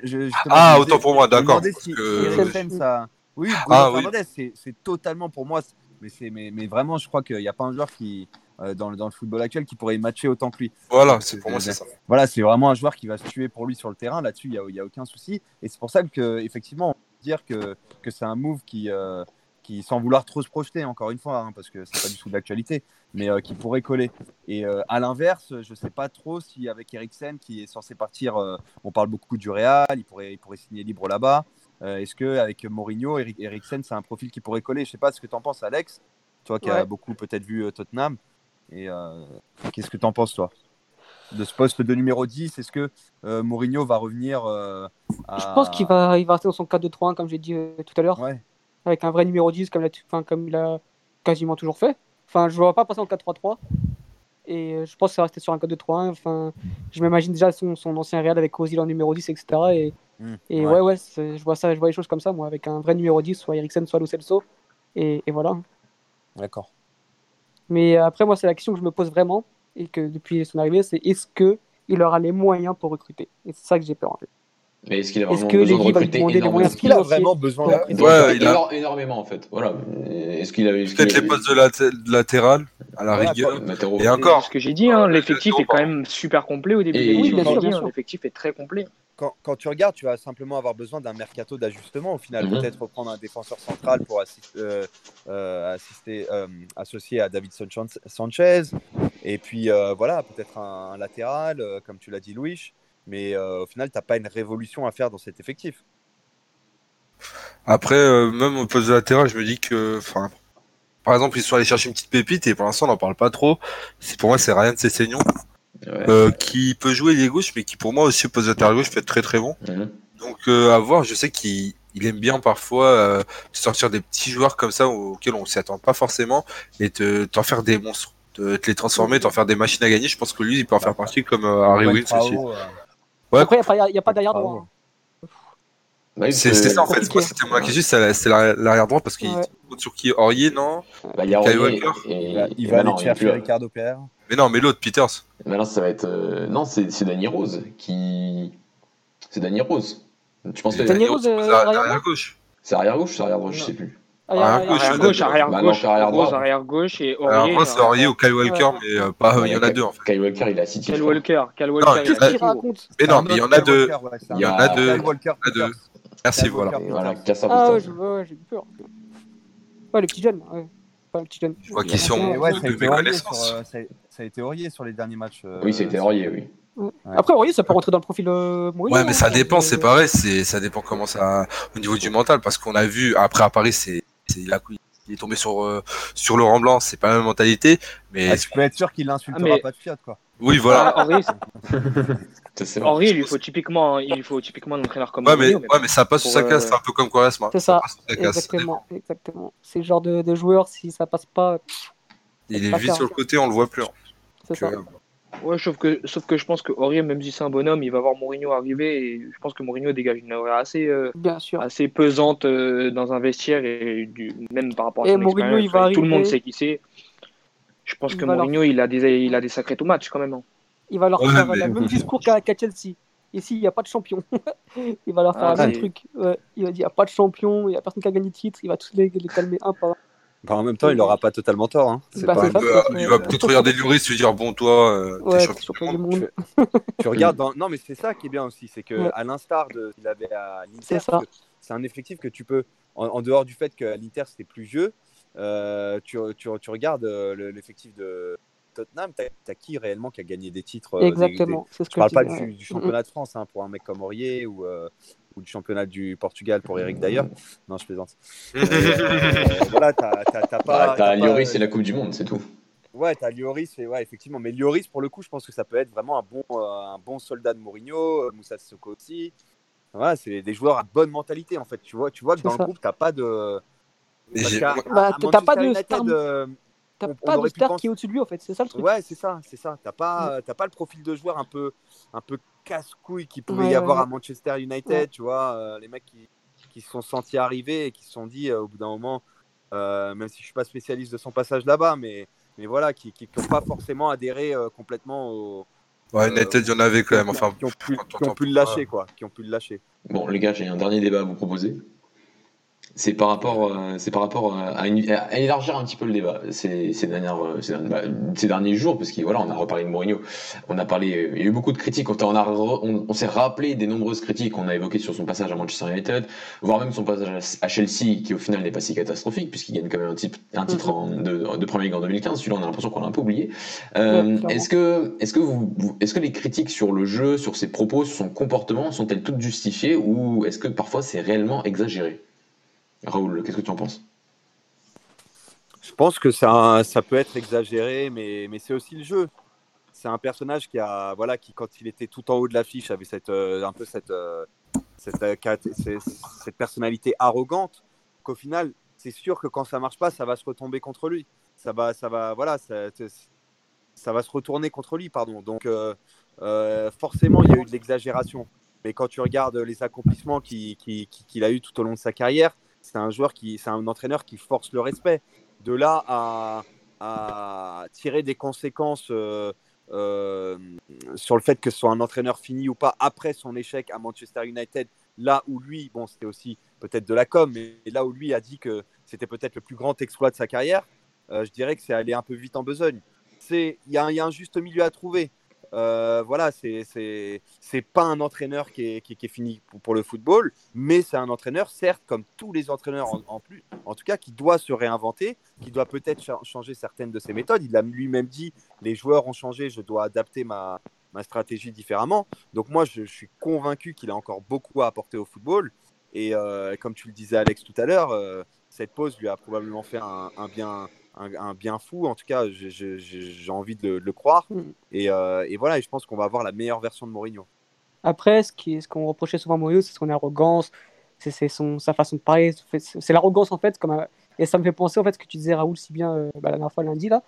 Ah, autant pour moi, d'accord. Oui, ah, Bruno Fernandez, c'est totalement pour moi. Mais, mais, mais vraiment, je crois qu'il n'y a pas un joueur qui, euh, dans, dans, le football actuel qui pourrait matcher autant que lui. Voilà, c'est pour moi, c'est ça. Voilà, c'est vraiment un joueur qui va se tuer pour lui sur le terrain. Là-dessus, il n'y a, a, aucun souci. Et c'est pour ça que, effectivement, on peut dire que, que c'est un move qui, euh, qui, sans vouloir trop se projeter, encore une fois, hein, parce que c'est pas du tout d'actualité, mais euh, qui pourrait coller. Et euh, à l'inverse, je sais pas trop si avec Eriksen, qui est censé partir, euh, on parle beaucoup du Real, il pourrait, il pourrait signer libre là-bas. Est-ce que avec Mourinho, Eriksen, c'est un profil qui pourrait coller? Je sais pas ce que tu en penses, Alex, toi qui as beaucoup peut-être vu Tottenham. Et qu'est-ce que tu en penses, toi? De ce poste de numéro 10 Est-ce que Mourinho va revenir à... Je pense qu'il va, il va rester dans son 4-2-3-1, comme j'ai dit tout à l'heure. Ouais avec un vrai numéro 10 comme, la, comme il a quasiment toujours fait. Enfin, je ne vois pas passer en 4-3-3. Et euh, je pense que ça va rester sur un 4-2-3-1. Enfin, je m'imagine déjà son, son, ancien Real avec Ozil en numéro 10, etc. Et, mmh, et ouais, ouais, je vois ça, je vois les choses comme ça, moi, avec un vrai numéro 10, soit Eriksen, soit Lo Celso. Et, et voilà. D'accord. Mais après, moi, c'est la question que je me pose vraiment, et que depuis son arrivée, c'est est-ce qu'il aura les moyens pour recruter? Et c'est ça que j'ai peur, en fait. Mais est-ce qu'il a vraiment besoin de recruter énormément Est-ce qu'il a vraiment besoin de ouais, il a... énormément en fait. Voilà. Est-ce qu'il avait peut-être les postes de, latéral à la rigueur Et encore. Ce que j'ai dit, hein, l'effectif est quand même super complet au début. Oui, bien sûr, L'effectif est très complet. Quand, quand, tu regardes, tu vas simplement avoir besoin d'un mercato d'ajustement au final. Mhm. Peut-être reprendre un défenseur central pour assister, euh, euh, assister euh, associé à David Sanchez. Et puis voilà, peut-être un, un, latéral, comme tu l'as dit, Louis. Mais euh, au final, tu n'as pas une révolution à faire dans cet effectif. Après, euh, même au poste de latéral, je me dis que, enfin, par exemple, ils sont allés chercher une petite pépite et pour l'instant, on n'en parle pas trop. C'est pour moi, c'est Ryan Cessignon euh, qui peut jouer les gauches, mais qui pour moi aussi au poste de latéral gauche peut être très très bon. Mhm. Donc à voir, je sais qu'il aime bien parfois sortir des petits joueurs comme ça auxquels on s'y attend pas forcément et t'en faire des monstres, te, te les transformer, t'en faire des machines à gagner. Je pense que lui, il peut en faire partie comme Harry Wills aussi. Après, il n'y a, pas d'arrière droit. Bah c'est ça en fait, c'était moi qui question, c'est l'arrière droit parce qu'il compte sur qui Aurier, non bah, Il y a Aurier. il va aller chercher Ricardo Père. Mais non, mais l'autre, Peters. Mais ça va être. Euh, non, c'est Danny Rose qui. C'est Danny Rose. Tu penses que Danny Rose, euh, arrière gauche C'est arrière gauche ou arrière droite Je sais plus. Arrière gauche, arrière gauche, arrière gauche, arrière gauche et Aurier. c'est Aurier ou Kyle Walker, mais euh, pas, il y en a deux en fait. Kyle Walker, il a City. Kyle Walker, Kyle Walker. Qu'est-ce qu'il raconte Mais non, mais il y en a deux. Il y en a deux. Merci, voilà. Voilà, Ah j'ai eu peur. Ouais, le petit jeune. Pas le petit jeune. Je vois qu'ils sont de connaissances. Ça a été Aurier sur les derniers matchs. Euh, oui, c'était Aurier, oui. Après, Aurier, ça peut rentrer dans le profil euh, Ouais, mais ça dépend, c'est pareil, ça dépend comment ça. Au niveau du mental, parce qu'on a vu, après à Paris, c'est il est tombé sur, euh, sur Laurent Blanc, c'est pas la même mentalité. Mais ah, tu peux être sûr qu'il l'insultera ah, pas de Fiat, quoi. Oui, voilà. Ah, Henri, il lui faut typiquement, il faut typiquement un entraîneur comme ouais, mais, ouais, mais ça passe sous sa casse, c'est un peu comme Quaresma. C'est ça, exactement, exactement. C'est le genre de, de, joueur, si ça passe pas. il est vite sur le côté, on le voit plus. Hein. C'est ça. Ouais, sauf que, sauf que je pense que Aurier, même si c'est un bonhomme, il va voir Mourinho arriver et je pense que Mourinho dégage une aura assez, euh, assez pesante euh, dans un vestiaire et du, même par rapport à son Mourinho, il va Tout le monde sait qui c'est. Je pense que Mourinho, il, a des, il a des sacrés tout match quand même. Hein. Il va leur faire le même discours qu'à Chelsea. Ici, il n'y a pas de champion. il va leur faire ah, le même truc. il va dire il n'y a pas de champion, il n'y a personne qui a gagné de titre. Il va tous les, les calmer un par un. Bah, en même temps, il n'aura pas totalement tort. Hein. Bah, pas... il va peut-être regarder Lloris et se dire Bon, toi, euh, ouais, champion du monde. Tu, regardes. Non, mais c'est ça qui est bien aussi. C'est qu'à à l'instar de ce qu'il avait à l'Inter, c'est un effectif que tu peux, en, dehors du fait qu'à l'Inter c'était plus vieux, euh, tu, tu, tu, regardes euh, l'effectif de Tottenham, tu as, qui réellement qui a gagné des titres Exactement. je ne parle pas du, championnat de France hein, pour un mec comme Aurier ou, ou du championnat du Portugal pour Eric d'ailleurs. Non, je plaisante. euh, voilà, t'as pas. t'as Lloris et la Coupe du Monde, c'est tout. Ouais, t'as Lloris, et ouais, effectivement. Mais Lloris, pour le coup, je pense que ça peut être vraiment un bon, euh, un bon soldat de Mourinho, euh, Moussa Sissoko aussi. Voilà, c'est des joueurs à bonne mentalité, en fait. Tu vois, tu vois que dans le groupe, t'as pas de. Bah, t'as pas de star. Euh, t'as pas de star qui est au-dessus de lui, en fait. C'est ça le truc. Ouais, c'est ça, c'est ça. T'as pas, mm. pas le profil de joueur un peu, un peu casse-couille qu'il pouvait y avoir à Manchester United, tu vois, euh, les mecs qui, qui, se sont sentis arriver et qui se sont dit euh, au bout d'un moment, euh, même si je suis pas spécialiste de son passage là-bas, mais, mais voilà, qui n'ont pas forcément adhéré complètement au. Ouais, United, il y en avait quand même. Enfin, qui ont pu, qui ont pu le lâcher, quoi. Qui ont pu le lâcher. Bon, les gars, j'ai un dernier débat à vous proposer c'est par rapport, euh, c'est par rapport à, à, élargir un petit peu le débat ces, ces dernières, euh, ces, bah, ces, derniers jours, parce qu'on voilà, on a reparlé de Mourinho, on a parlé, il y a eu beaucoup de critiques, on, a, on, s'est rappelé des nombreuses critiques qu'on a évoquées sur son passage à Manchester United, voire même son passage à Chelsea, qui au final n'est pas si catastrophique, puisqu'il gagne quand même un, type, un titre en, de, de Premier Ligue en 2015. Celui-là, on a l'impression qu'on l'a un peu oublié. Euh, est-ce que, est-ce que vous, est-ce que les critiques sur le jeu, sur ses propos, sur son comportement, sont-elles toutes justifiées, ou est-ce que parfois c'est réellement exagéré? Raoul, qu'est-ce que tu en penses? Je pense que ça, ça peut être exagéré, mais, mais c'est aussi le jeu. C'est un personnage qui a, voilà, qui quand il était tout en haut de l'affiche avait cette, euh, un peu cette, euh, euh, cette, personnalité arrogante. Qu'au final, c'est sûr que quand ça marche pas, ça va se retomber contre lui. Ça va, ça va, voilà, ça, va se retourner contre lui, pardon. Donc forcément, il y a eu de l'exagération. Mais quand tu regardes les accomplissements qu'il qui, qui, a eu tout au long de sa carrière, c'est un joueur qui, c'est un entraîneur qui force le respect. De là à, tirer des conséquences euh, sur le fait que ce soit un entraîneur fini ou pas après son échec à Manchester United, là où lui, bon, c'était aussi peut-être de la com, mais là où lui a dit que c'était peut-être le plus grand exploit de sa carrière, je dirais que c'est allé un peu vite en besogne. Il y, a un juste milieu à trouver. Euh, voilà, c'est pas un entraîneur qui est, qui, est fini pour, le football, mais c'est un entraîneur, certes, comme tous les entraîneurs en, plus, en tout cas, qui doit se réinventer, qui doit peut-être changer certaines de ses méthodes. Il a lui-même dit les joueurs ont changé, je dois adapter ma, ma stratégie différemment. Donc, moi, je, suis convaincu qu'il a encore beaucoup à apporter au football. Et euh, comme tu le disais, Alex, tout à l'heure, euh, cette pause lui a probablement fait un, un bien un, bien fou. En tout cas, j'ai envie de le, croire. Mm. Euh, et, voilà, et je pense qu'on va avoir la meilleure version de Mourinho. Après, ce qu'on ce qu'on reprochait souvent à Mourinho, c'est son arrogance, c'est sa façon de parler. C'est l'arrogance, en fait. Comme, et ça me fait penser, en fait, ce que tu disais, Raoul, si bien euh, bah, la dernière fois, lundi, là.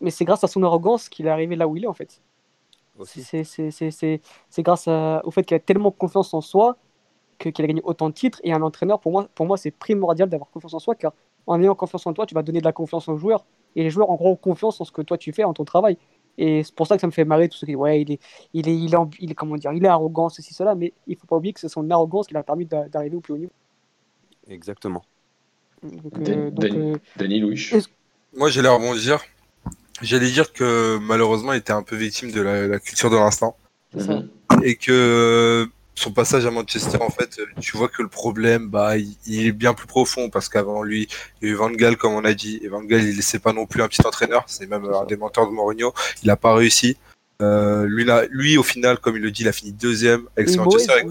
Mais c'est grâce à son arrogance qu'il est arrivé là où il est, en fait. C'est grâce au fait qu'il a tellement confiance en soi qu'il a gagné autant de titres. Et un entraîneur, pour moi, pour moi c'est primordial d'avoir confiance en soi, car en ayant confiance en toi, tu vas donner de la confiance aux joueurs. Et les joueurs, en gros, confiance en ce que toi tu fais, en ton travail. Et c'est pour ça que ça me fait marrer tout ce qui dit, ouais, il est, il est, il est, il est, comment dire, il est arrogant, ceci, cela, mais il faut pas oublier que c'est son arrogance qui l'a permis d'arriver au plus haut niveau. Exactement. Donc, euh, euh, Denis Louis. Moi, j'allais rebondir. J'allais dire que malheureusement, il était un peu victime de la, culture de l'instant. Et que son passage à Manchester, en fait, tu vois que le problème, bah, il, est bien plus profond parce qu'avant lui, il y a eu Van Gaal, comme on a dit, et Van Gaal, il laissait pas non plus un petit entraîneur, c'est même un des menteurs de Mourinho, il a pas réussi. Euh, lui, là, lui, au final, comme il le dit, il a fini deuxième avec son Manchester.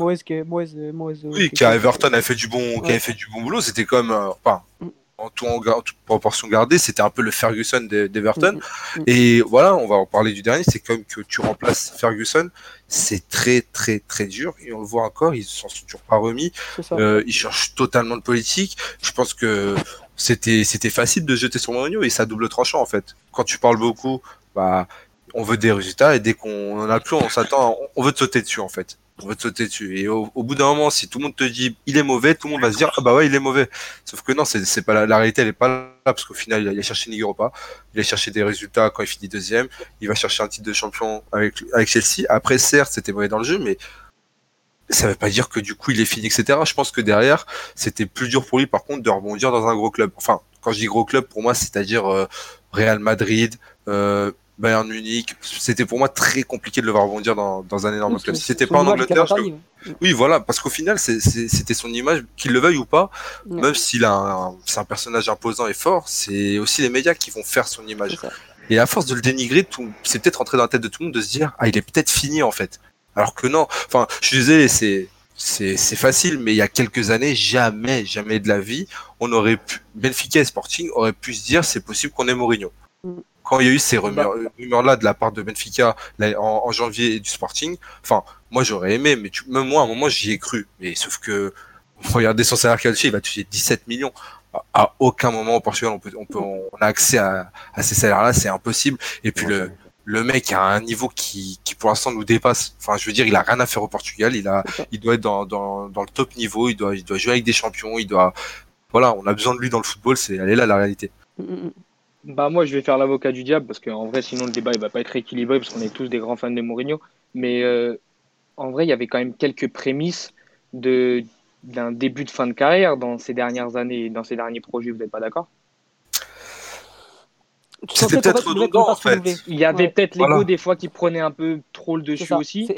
oui, qui à Everton avait fait du bon, qui avait fait du bon boulot. C'était comme, euh, enfin, mm en, tout, en, toute proportion gardée, c'était un peu le Ferguson d'Everton. Mm, mm, mm. Et voilà, on va en parler du dernier, c'est comme que tu remplaces Ferguson, c'est très très très dur. Et on le voit encore, ils s'en sont toujours pas remis. Euh, ils cherchent totalement de politique. Je pense que c'était c'était facile de jeter sur Mourinho et ça double tranchant en fait. Quand tu parles beaucoup, bah on veut des résultats et dès qu'on en a plus, on s'attend, on veut te sauter dessus en fait on va te sauter dessus. Et au, bout d'un moment, si tout le monde te dit il est mauvais, tout le monde va se dire ah bah ouais il est mauvais. Sauf que non, c'est pas la, réalité, elle est pas là parce qu'au final il a, cherché une Europa, il a cherché des résultats quand il finit deuxième, il va chercher un titre de champion avec avec Chelsea. Après certes c'était mauvais dans le jeu, mais ça veut pas dire que du coup il est fini, etc. Je pense que derrière c'était plus dur pour lui par contre de rebondir dans un gros club. Enfin quand je dis gros club pour moi c'est-à-dire euh, Real Madrid. Euh, Bayern Munich, c'était pour moi très compliqué de le voir rebondir dans, dans un énorme club. Si c'était pas en Angleterre, oui, voilà, parce qu'au final, c'était son image, qu'il le veuille ou pas, même s'il a un, c'est un personnage imposant et fort, c'est aussi les médias qui vont faire son image. Et à force de le dénigrer, c'est peut-être rentré dans la tête de tout le monde de se dire, ah, il est peut-être fini en fait. Alors que non. Enfin, je suis désolé, c'est c'est facile, mais il y a quelques années, jamais, jamais de la vie, on aurait pu, Benfica et Sporting auraient pu se dire, c'est possible qu'on ait Mourinho. Mm quand il y a eu ces bah. rumeurs-là de la part de Benfica en, janvier et du Sporting, enfin, moi j'aurais aimé, mais même moi, à un moment, j'y ai cru. Mais sauf que, regardez son salaire calcium, il va toucher 17 millions. À, aucun moment au Portugal, on, peut, on, peut, on a accès à, ces salaires-là, c'est impossible. Et puis le, le mec a un niveau qui, qui pour l'instant nous dépasse. Enfin, je veux dire, il a rien à faire au Portugal. Il a, il doit être dans, dans, dans le top niveau. Il doit, il doit jouer avec des champions. Il doit, voilà, on a besoin de lui dans le football. C'est, elle est là la réalité. Bah moi je vais faire l'avocat du diable parce qu'en vrai sinon le débat il va pas être équilibré parce qu'on est tous des grands fans de Mourinho. Mais euh, en vrai il y avait quand même quelques prémices de d'un début de fin de carrière dans ces dernières années, dans ces derniers projets. Vous n'êtes pas d'accord? C'était peut-être redondant en fait. Il y avait peut-être l'ego des fois qui prenait un peu trop le dessus aussi.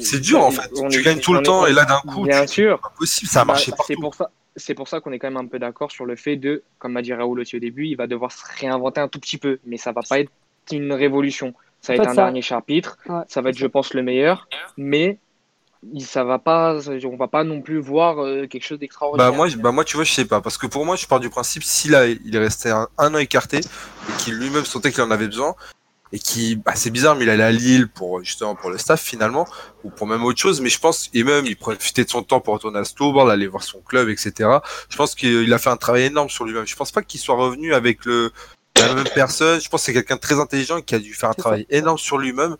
C'est dur en fait. tu gagnes tout le temps et là d'un coup, bien sûr, impossible, ça a bah, marché partout. C'est pour ça c'est pour ça qu'on est quand même un peu d'accord sur le fait de, comme m'a dit Raoul aussi au début, il va devoir se réinventer un tout petit peu, mais ça va pas être une révolution. Ça va être un dernier chapitre, ça va être, je pense, le meilleur, mais ça va pas, on va pas non plus voir euh, quelque chose d'extraordinaire. Bah moi, bah moi, tu vois, je sais pas, parce que pour moi, je pars du principe, s'il a, il est resté un, un an écarté et qu'il lui-même sentait qu'il en avait besoin, et qui, bah, c'est bizarre, mais il allait à Lille pour justement pour le staff finalement, ou pour même autre chose. Mais je pense, et même il profitait de son temps pour retourner à Stourball, aller voir son club, etc. Je pense qu'il a fait un travail énorme sur lui-même. Je pense pas qu'il soit revenu avec le la même personne. Je pense que c'est quelqu'un de très intelligent qui a dû faire un travail énorme sur lui-même.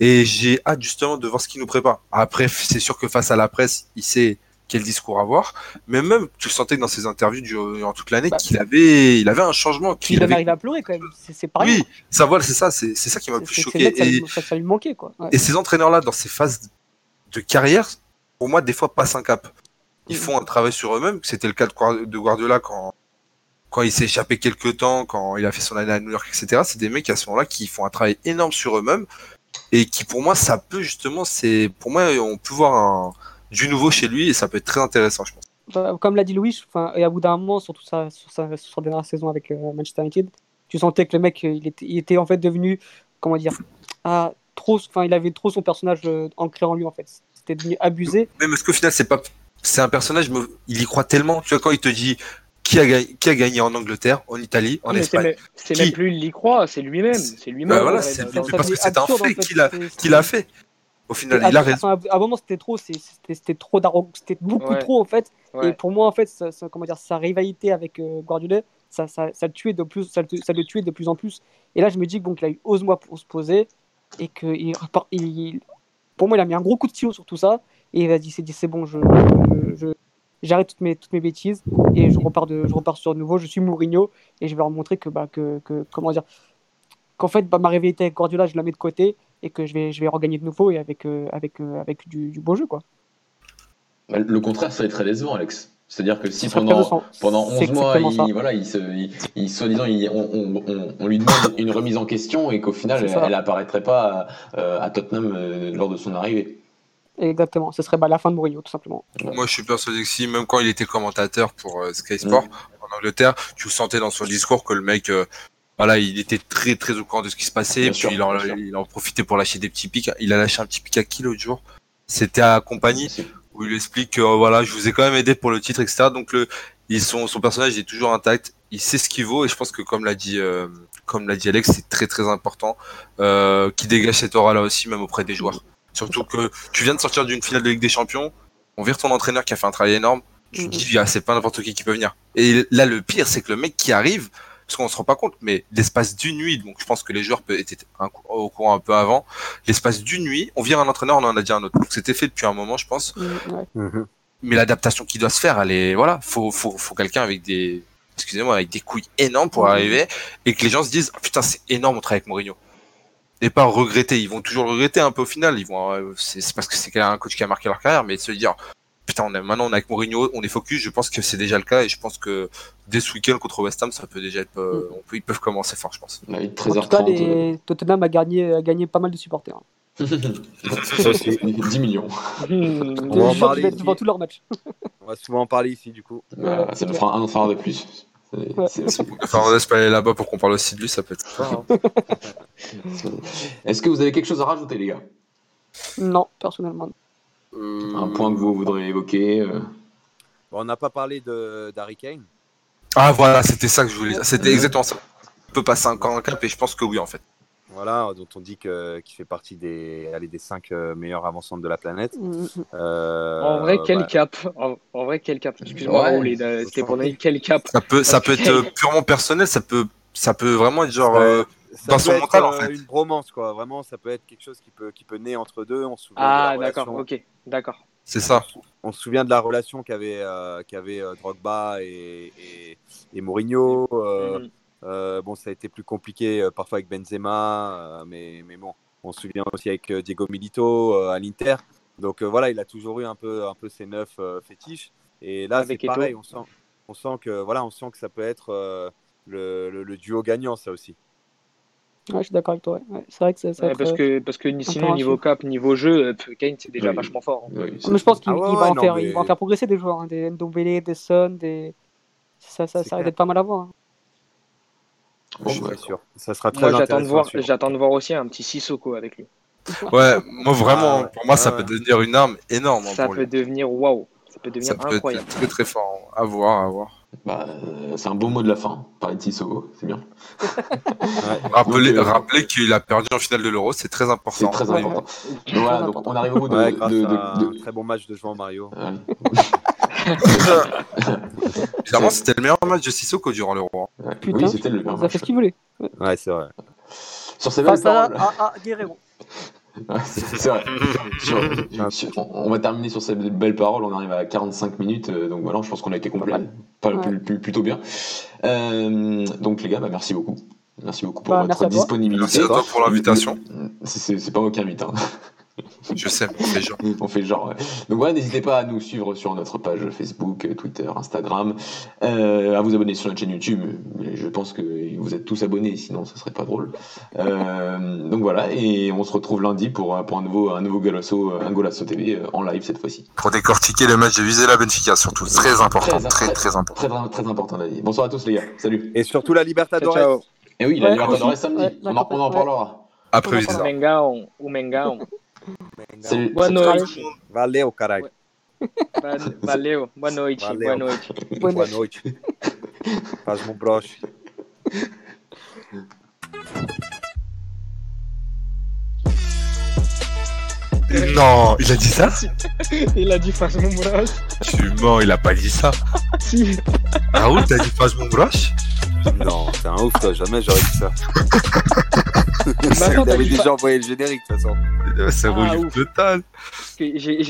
Et j'ai hâte justement de voir ce qu'il nous prépare. Après, c'est sûr que face à la presse, il sait quel discours avoir. Mais même, tu sentais que dans ses interviews durant toute l'année, bah, qu'il avait, il avait un changement. Qu'il avait... arrivé à pleurer quand même. C'est pareil. Oui, ça, voilà, c'est ça, c'est ça qui m'a plus choqué. et, ça, lui manquait, quoi. Et ces entraîneurs-là, dans ces phases de carrière, pour moi, des fois, passent un cap. Ils mm. font un travail sur eux-mêmes. C'était le cas de Guardiola quand, quand il s'est échappé quelques temps, quand il a fait son année à New York, etc. C'est des mecs à ce moment-là qui font un travail énorme sur eux-mêmes et qui, pour moi, ça peut justement, c'est, pour moi, on peut voir un, du nouveau chez lui et ça peut être très intéressant, je pense. Bah, comme l'a dit Louis, et à bout d'un moment, surtout ça, sur sa, sur dernière saison avec euh, Manchester United, tu sentais que le mec, il était, il était en fait devenu, comment dire, ah, trop, enfin, il avait trop son personnage euh, ancré en lui en fait. C'était devenu abusé. Mais est-ce qu'au final, c'est pas, c'est un personnage, il y croit tellement. Tu vois, quand il te dit, qui a, gagné, qui a gagné en Angleterre, en Italie, en Espagne. C'est même plus il y croit, c'est lui-même. C'est lui-même. Bah voilà, c'est parce que c'est un fait qu'il a, qu'il a fait. Au final, il a raison. À un moment, c'était trop, c'était trop c'était beaucoup trop en fait. Et pour moi, en fait, ça, comment dire, sa rivalité avec euh, Guardiola, ça, ça, ça, le tuait de plus, ça, ça, le tuait de plus en plus. Et là, je me dis bon, qu'il a eu ose-moi pour se poser et que il, il, pour moi, il a mis un gros coup de stylo sur tout ça et il a dit c'est bon, je, je, j'arrête toutes mes, toutes mes bêtises et je repars, de, je repars sur nouveau. Je suis Mourinho et je vais leur montrer que, bah, que, que comment dire, qu'en fait, bah, ma rivalité avec Guardiola, je la mets de côté et que je vais, je vais regagner de nouveau et avec, euh, avec, euh, avec du, du, beau jeu. Quoi. Bah, le contraire serait très décevant, Alex. C'est-à-dire que si pendant, pendant 11 mois, il, voilà, il, se, il, soi-disant, on, on, on, lui demande une remise en question et qu'au final, elle n'apparaîtrait pas à, à Tottenham euh, lors de son arrivée. Exactement, ce serait bah, la fin de Mourinho, tout simplement. Moi, je suis persuadé que si, même quand il était commentateur pour euh, Sky Sport mm. en Angleterre, tu sentais dans son discours que le mec, euh, voilà, il était très très au courant de ce qui se passait, puis il, en, il, en, profitait pour lâcher des petits pics. Il a lâché un petit pic à qui l'autre jour? C'était à compagnie où il explique que euh, voilà, je vous ai quand même aidé pour le titre, etc. Donc le, ils sont, son personnage est toujours intact, il sait ce qu'il vaut et je pense que comme l'a dit, comme l'a dit Alex, c'est très très important euh, qui dégage cette aura là aussi, même auprès des joueurs. Surtout que tu viens de sortir d'une finale de Ligue des Champions, on vire ton entraîneur qui a fait un travail énorme, tu te dis, ah, c'est pas n'importe qui qui peut venir. Et là, le pire, c'est que le mec qui arrive, parce qu'on se rend pas compte, mais l'espace d'une nuit, donc je pense que les joueurs étaient au courant un peu avant, l'espace d'une nuit, on vire un entraîneur, on en a dit un autre. Donc c'était fait depuis un moment, je pense. Mhm. Mais l'adaptation qui doit se faire, elle est, voilà, faut, faut, faut quelqu'un avec des, excusez-moi, avec des couilles énormes pour arriver et que les gens se disent, putain, c'est énorme, on travaille avec Mourinho et pas regretter. Ils vont toujours regretter un peu au final. Ils vont, euh, c'est parce que c'est un coach qui a marqué leur carrière, mais se dire, putain, on maintenant on est avec Mourinho, on est focus. Je pense que c'est déjà le cas et je pense que dès ce week-end contre West Ham, ça peut déjà être, euh, mm. on peut, ils peuvent commencer fort, je pense. en tout cas, les... Tottenham a gagné, a gagné pas mal de supporters. 10 millions. on va en parler devant tous leurs matchs. on va souvent en parler ici, du coup. ça nous fera un entraîneur de plus. Enfin, on laisse pas aller là-bas pour qu'on parle aussi de lui, ça peut être ça. Hein. Est-ce que vous avez quelque chose à rajouter, les gars? Non, personnellement. Euh, un point que vous voudriez évoquer euh On n'a pas parlé d'Harry Kane. Ah voilà, c'était ça que je voulais. C'était exactement ça. On peut passer un cap et je pense que oui, en fait. Voilà, dont on dit qu'il fait partie des, allez, des 5 euh, meilleurs avançants de la planète. Mm, mm, mm. Euh, en vrai, quel bah... cap en, vrai, quel cap Excuse-moi, ouais, c'était pour quel cap Ça peut, ça peut être purement personnel, ça peut, ça peut vraiment être genre. Euh, dans son mental, en fait. une bromance, quoi. Vraiment, ça peut être quelque chose qui peut, qui peut naître entre deux. On se souvient ah, d'accord, ok, d'accord. C'est ça. On se souvient de la relation qu'avait euh, qu'avait Drogba et, et, et Mourinho. Euh, euh, bon, ça a été plus compliqué euh, parfois avec Benzema, euh, mais, mais bon, on se souvient aussi avec Diego Milito à l'Inter. Donc voilà, il a toujours eu un peu, un peu ses neufs fétiches. Et là, c'est pareil, on sent, on sent que voilà, on sent que ça peut être le, le, duo gagnant, ça aussi. Ouais, je suis d'accord avec toi. Ouais. C'est vrai que ça, parce que parce que sinon niveau cap, niveau jeu, Kane c'est déjà vachement fort. Hein. mais je pense qu'il ah va, en faire, il va en faire progresser des joueurs, hein, des Ndombele, des Son, des ça, ça, ça d'être pas mal à voir. Hein. Bon, je suis sûr. Ça sera très moi, j'attends de voir, j'attends de voir aussi un petit Sissoko avec lui. Ouais, moi vraiment, ah pour moi, ça peut devenir une arme énorme. Ça peut devenir waouh, ça peut devenir ça incroyable. Peut être très très fort. À voir, à voir. Bah, euh, c'est un beau mot de la fin, parler de Sissoko, c'est bien. ouais. Rappelez, euh, rappelez qu'il a perdu en finale de l'Euro, c'est très important. C'est très important. Ouais. voilà, donc on arrive au bout de, de, de, de, Très bon match de João Mario. Clairement, c'était le meilleur match de Sissoko durant l'Euro. Hein. oui, c'était le meilleur match. Ça fait ce qu'il voulait. Ouais, c'est vrai. Sur ces belles paroles. À, à Guerrero. C'est vrai. on, va terminer sur ces belles paroles. On arrive à 45 minutes. Euh, donc voilà, je pense qu'on a été complet. Pas, plutôt bien. Euh, donc les gars, bah, merci beaucoup. Merci beaucoup pour bah, votre disponibilité. Merci à toi pour l'invitation. C'est pas moi qui invite. Hein. Je sais, on fait genre. on fait genre, ouais. Donc voilà, n'hésitez pas à nous suivre sur notre page Facebook, Twitter, Instagram, euh, à vous abonner sur notre chaîne YouTube. Je pense que vous êtes tous abonnés, sinon ce serait pas drôle. Euh, donc voilà, et on se retrouve lundi pour, pour un nouveau, un nouveau Golasso, un Golasso TV euh, en live cette fois-ci. Pour décortiquer le match de la Benfica, surtout. Très important, très, très, important. Très, très, important, Bonsoir à tous, les gars. Salut. Et surtout la Libertadores. Ciao, Et oui, la Libertadores samedi. on, en, on en parlera. Après. Ou Mengão. Boa noite. Valeu, caralho. Valeu. Boa noite. Valeu. Boa noite. Boa noite. Faz um broche. Non, il a dit ça Il a dit faz mon broche. Tu mens, il a pas dit ça. si. Ah oui, t'as dit faz mon broche Non, t'es un ouf, toi, jamais j'aurais dit ça. il avait déjà envoyé le générique, de toute façon. Ah, rouge total. J'ai